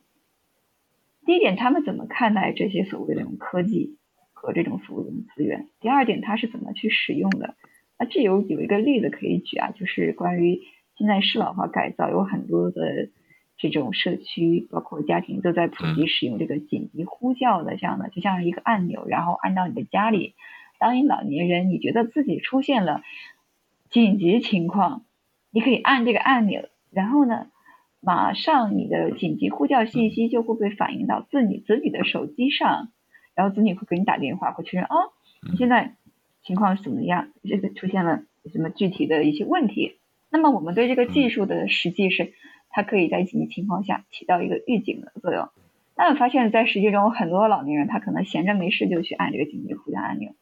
第一点他们怎么看待这些所谓的这种科技和这种服务的资源？第二点它是怎么去使用的？那这有有一个例子可以举啊，就是关于现在适老化改造有很多的这种社区，包括家庭都在普及使用这个紧急呼叫的这样的，就像一个按钮，然后按到你的家里，当你老年人你觉得自己出现了。紧急情况，你可以按这个按钮，然后呢，马上你的紧急呼叫信息就会被反映到子女子女的手机上，然后子女会给你打电话，会确认哦，你现在情况是怎么样，这个出现了什么具体的一些问题。那么我们对这个技术的实际是，它可以在紧急情况下起到一个预警的作用。但我发现，在实际中，很多老年人他可能闲着没事就去按这个紧急呼叫按钮。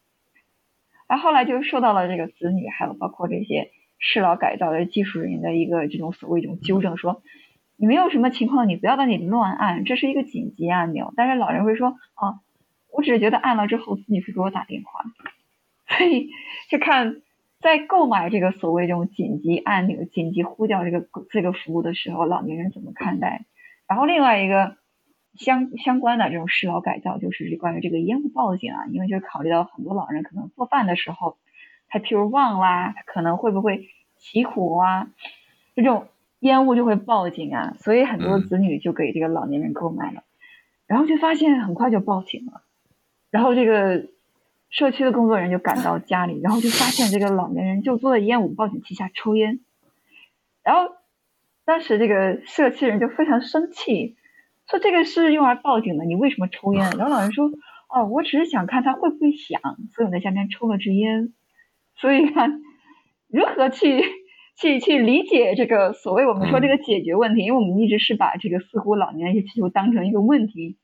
然后后来就受到了这个子女，还有包括这些适老改造的技术人员的一个这种所谓一种纠正，说你没有什么情况，你不要在那里乱按，这是一个紧急按钮。但是老人会说啊，我只是觉得按了之后子女会给我打电话，所以就看在购买这个所谓这种紧急按钮、紧急呼叫这个这个服务的时候，老年人怎么看待？然后另外一个。相相关的这种适老改造，就是关于这个烟雾报警啊，因为就是考虑到很多老人可能做饭的时候，他譬如忘啦，他可能会不会起火啊，这种烟雾就会报警啊，所以很多子女就给这个老年人购买了，然后就发现很快就报警了，然后这个社区的工作人员就赶到家里，然后就发现这个老年人就坐在烟雾报警器下抽烟，然后当时这个社区人就非常生气。说这个是用来报警的，你为什么抽烟？然后老人说：“哦，我只是想看他会不会响，所以我在下面抽了支烟。”所以看如何去去去理解这个所谓我们说这个解决问题，因为我们一直是把这个似乎老年人需求当成一个问题，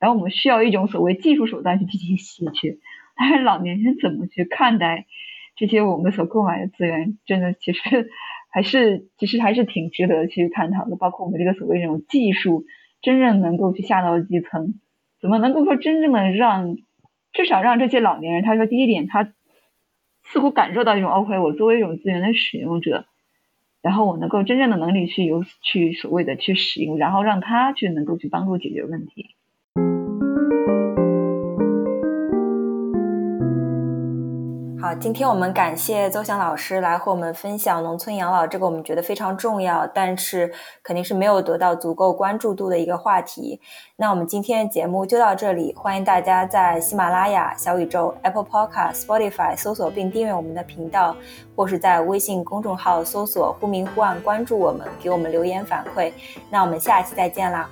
然后我们需要一种所谓技术手段去进行稀缺。但是老年人怎么去看待这些我们所购买的资源？真的其实还是其实还是挺值得去探讨的，包括我们这个所谓这种技术。真正能够去下到基层，怎么能够说真正的让，至少让这些老年人，他说第一点，他似乎感受到一种 OK，我作为一种资源的使用者，然后我能够真正的能力去有去所谓的去使用，然后让他去能够去帮助解决问题。今天我们感谢邹翔老师来和我们分享农村养老这个我们觉得非常重要，但是肯定是没有得到足够关注度的一个话题。那我们今天的节目就到这里，欢迎大家在喜马拉雅、小宇宙、Apple Podcast、Spotify 搜索并订阅我们的频道，或是在微信公众号搜索“忽明忽暗”关注我们，给我们留言反馈。那我们下期再见啦！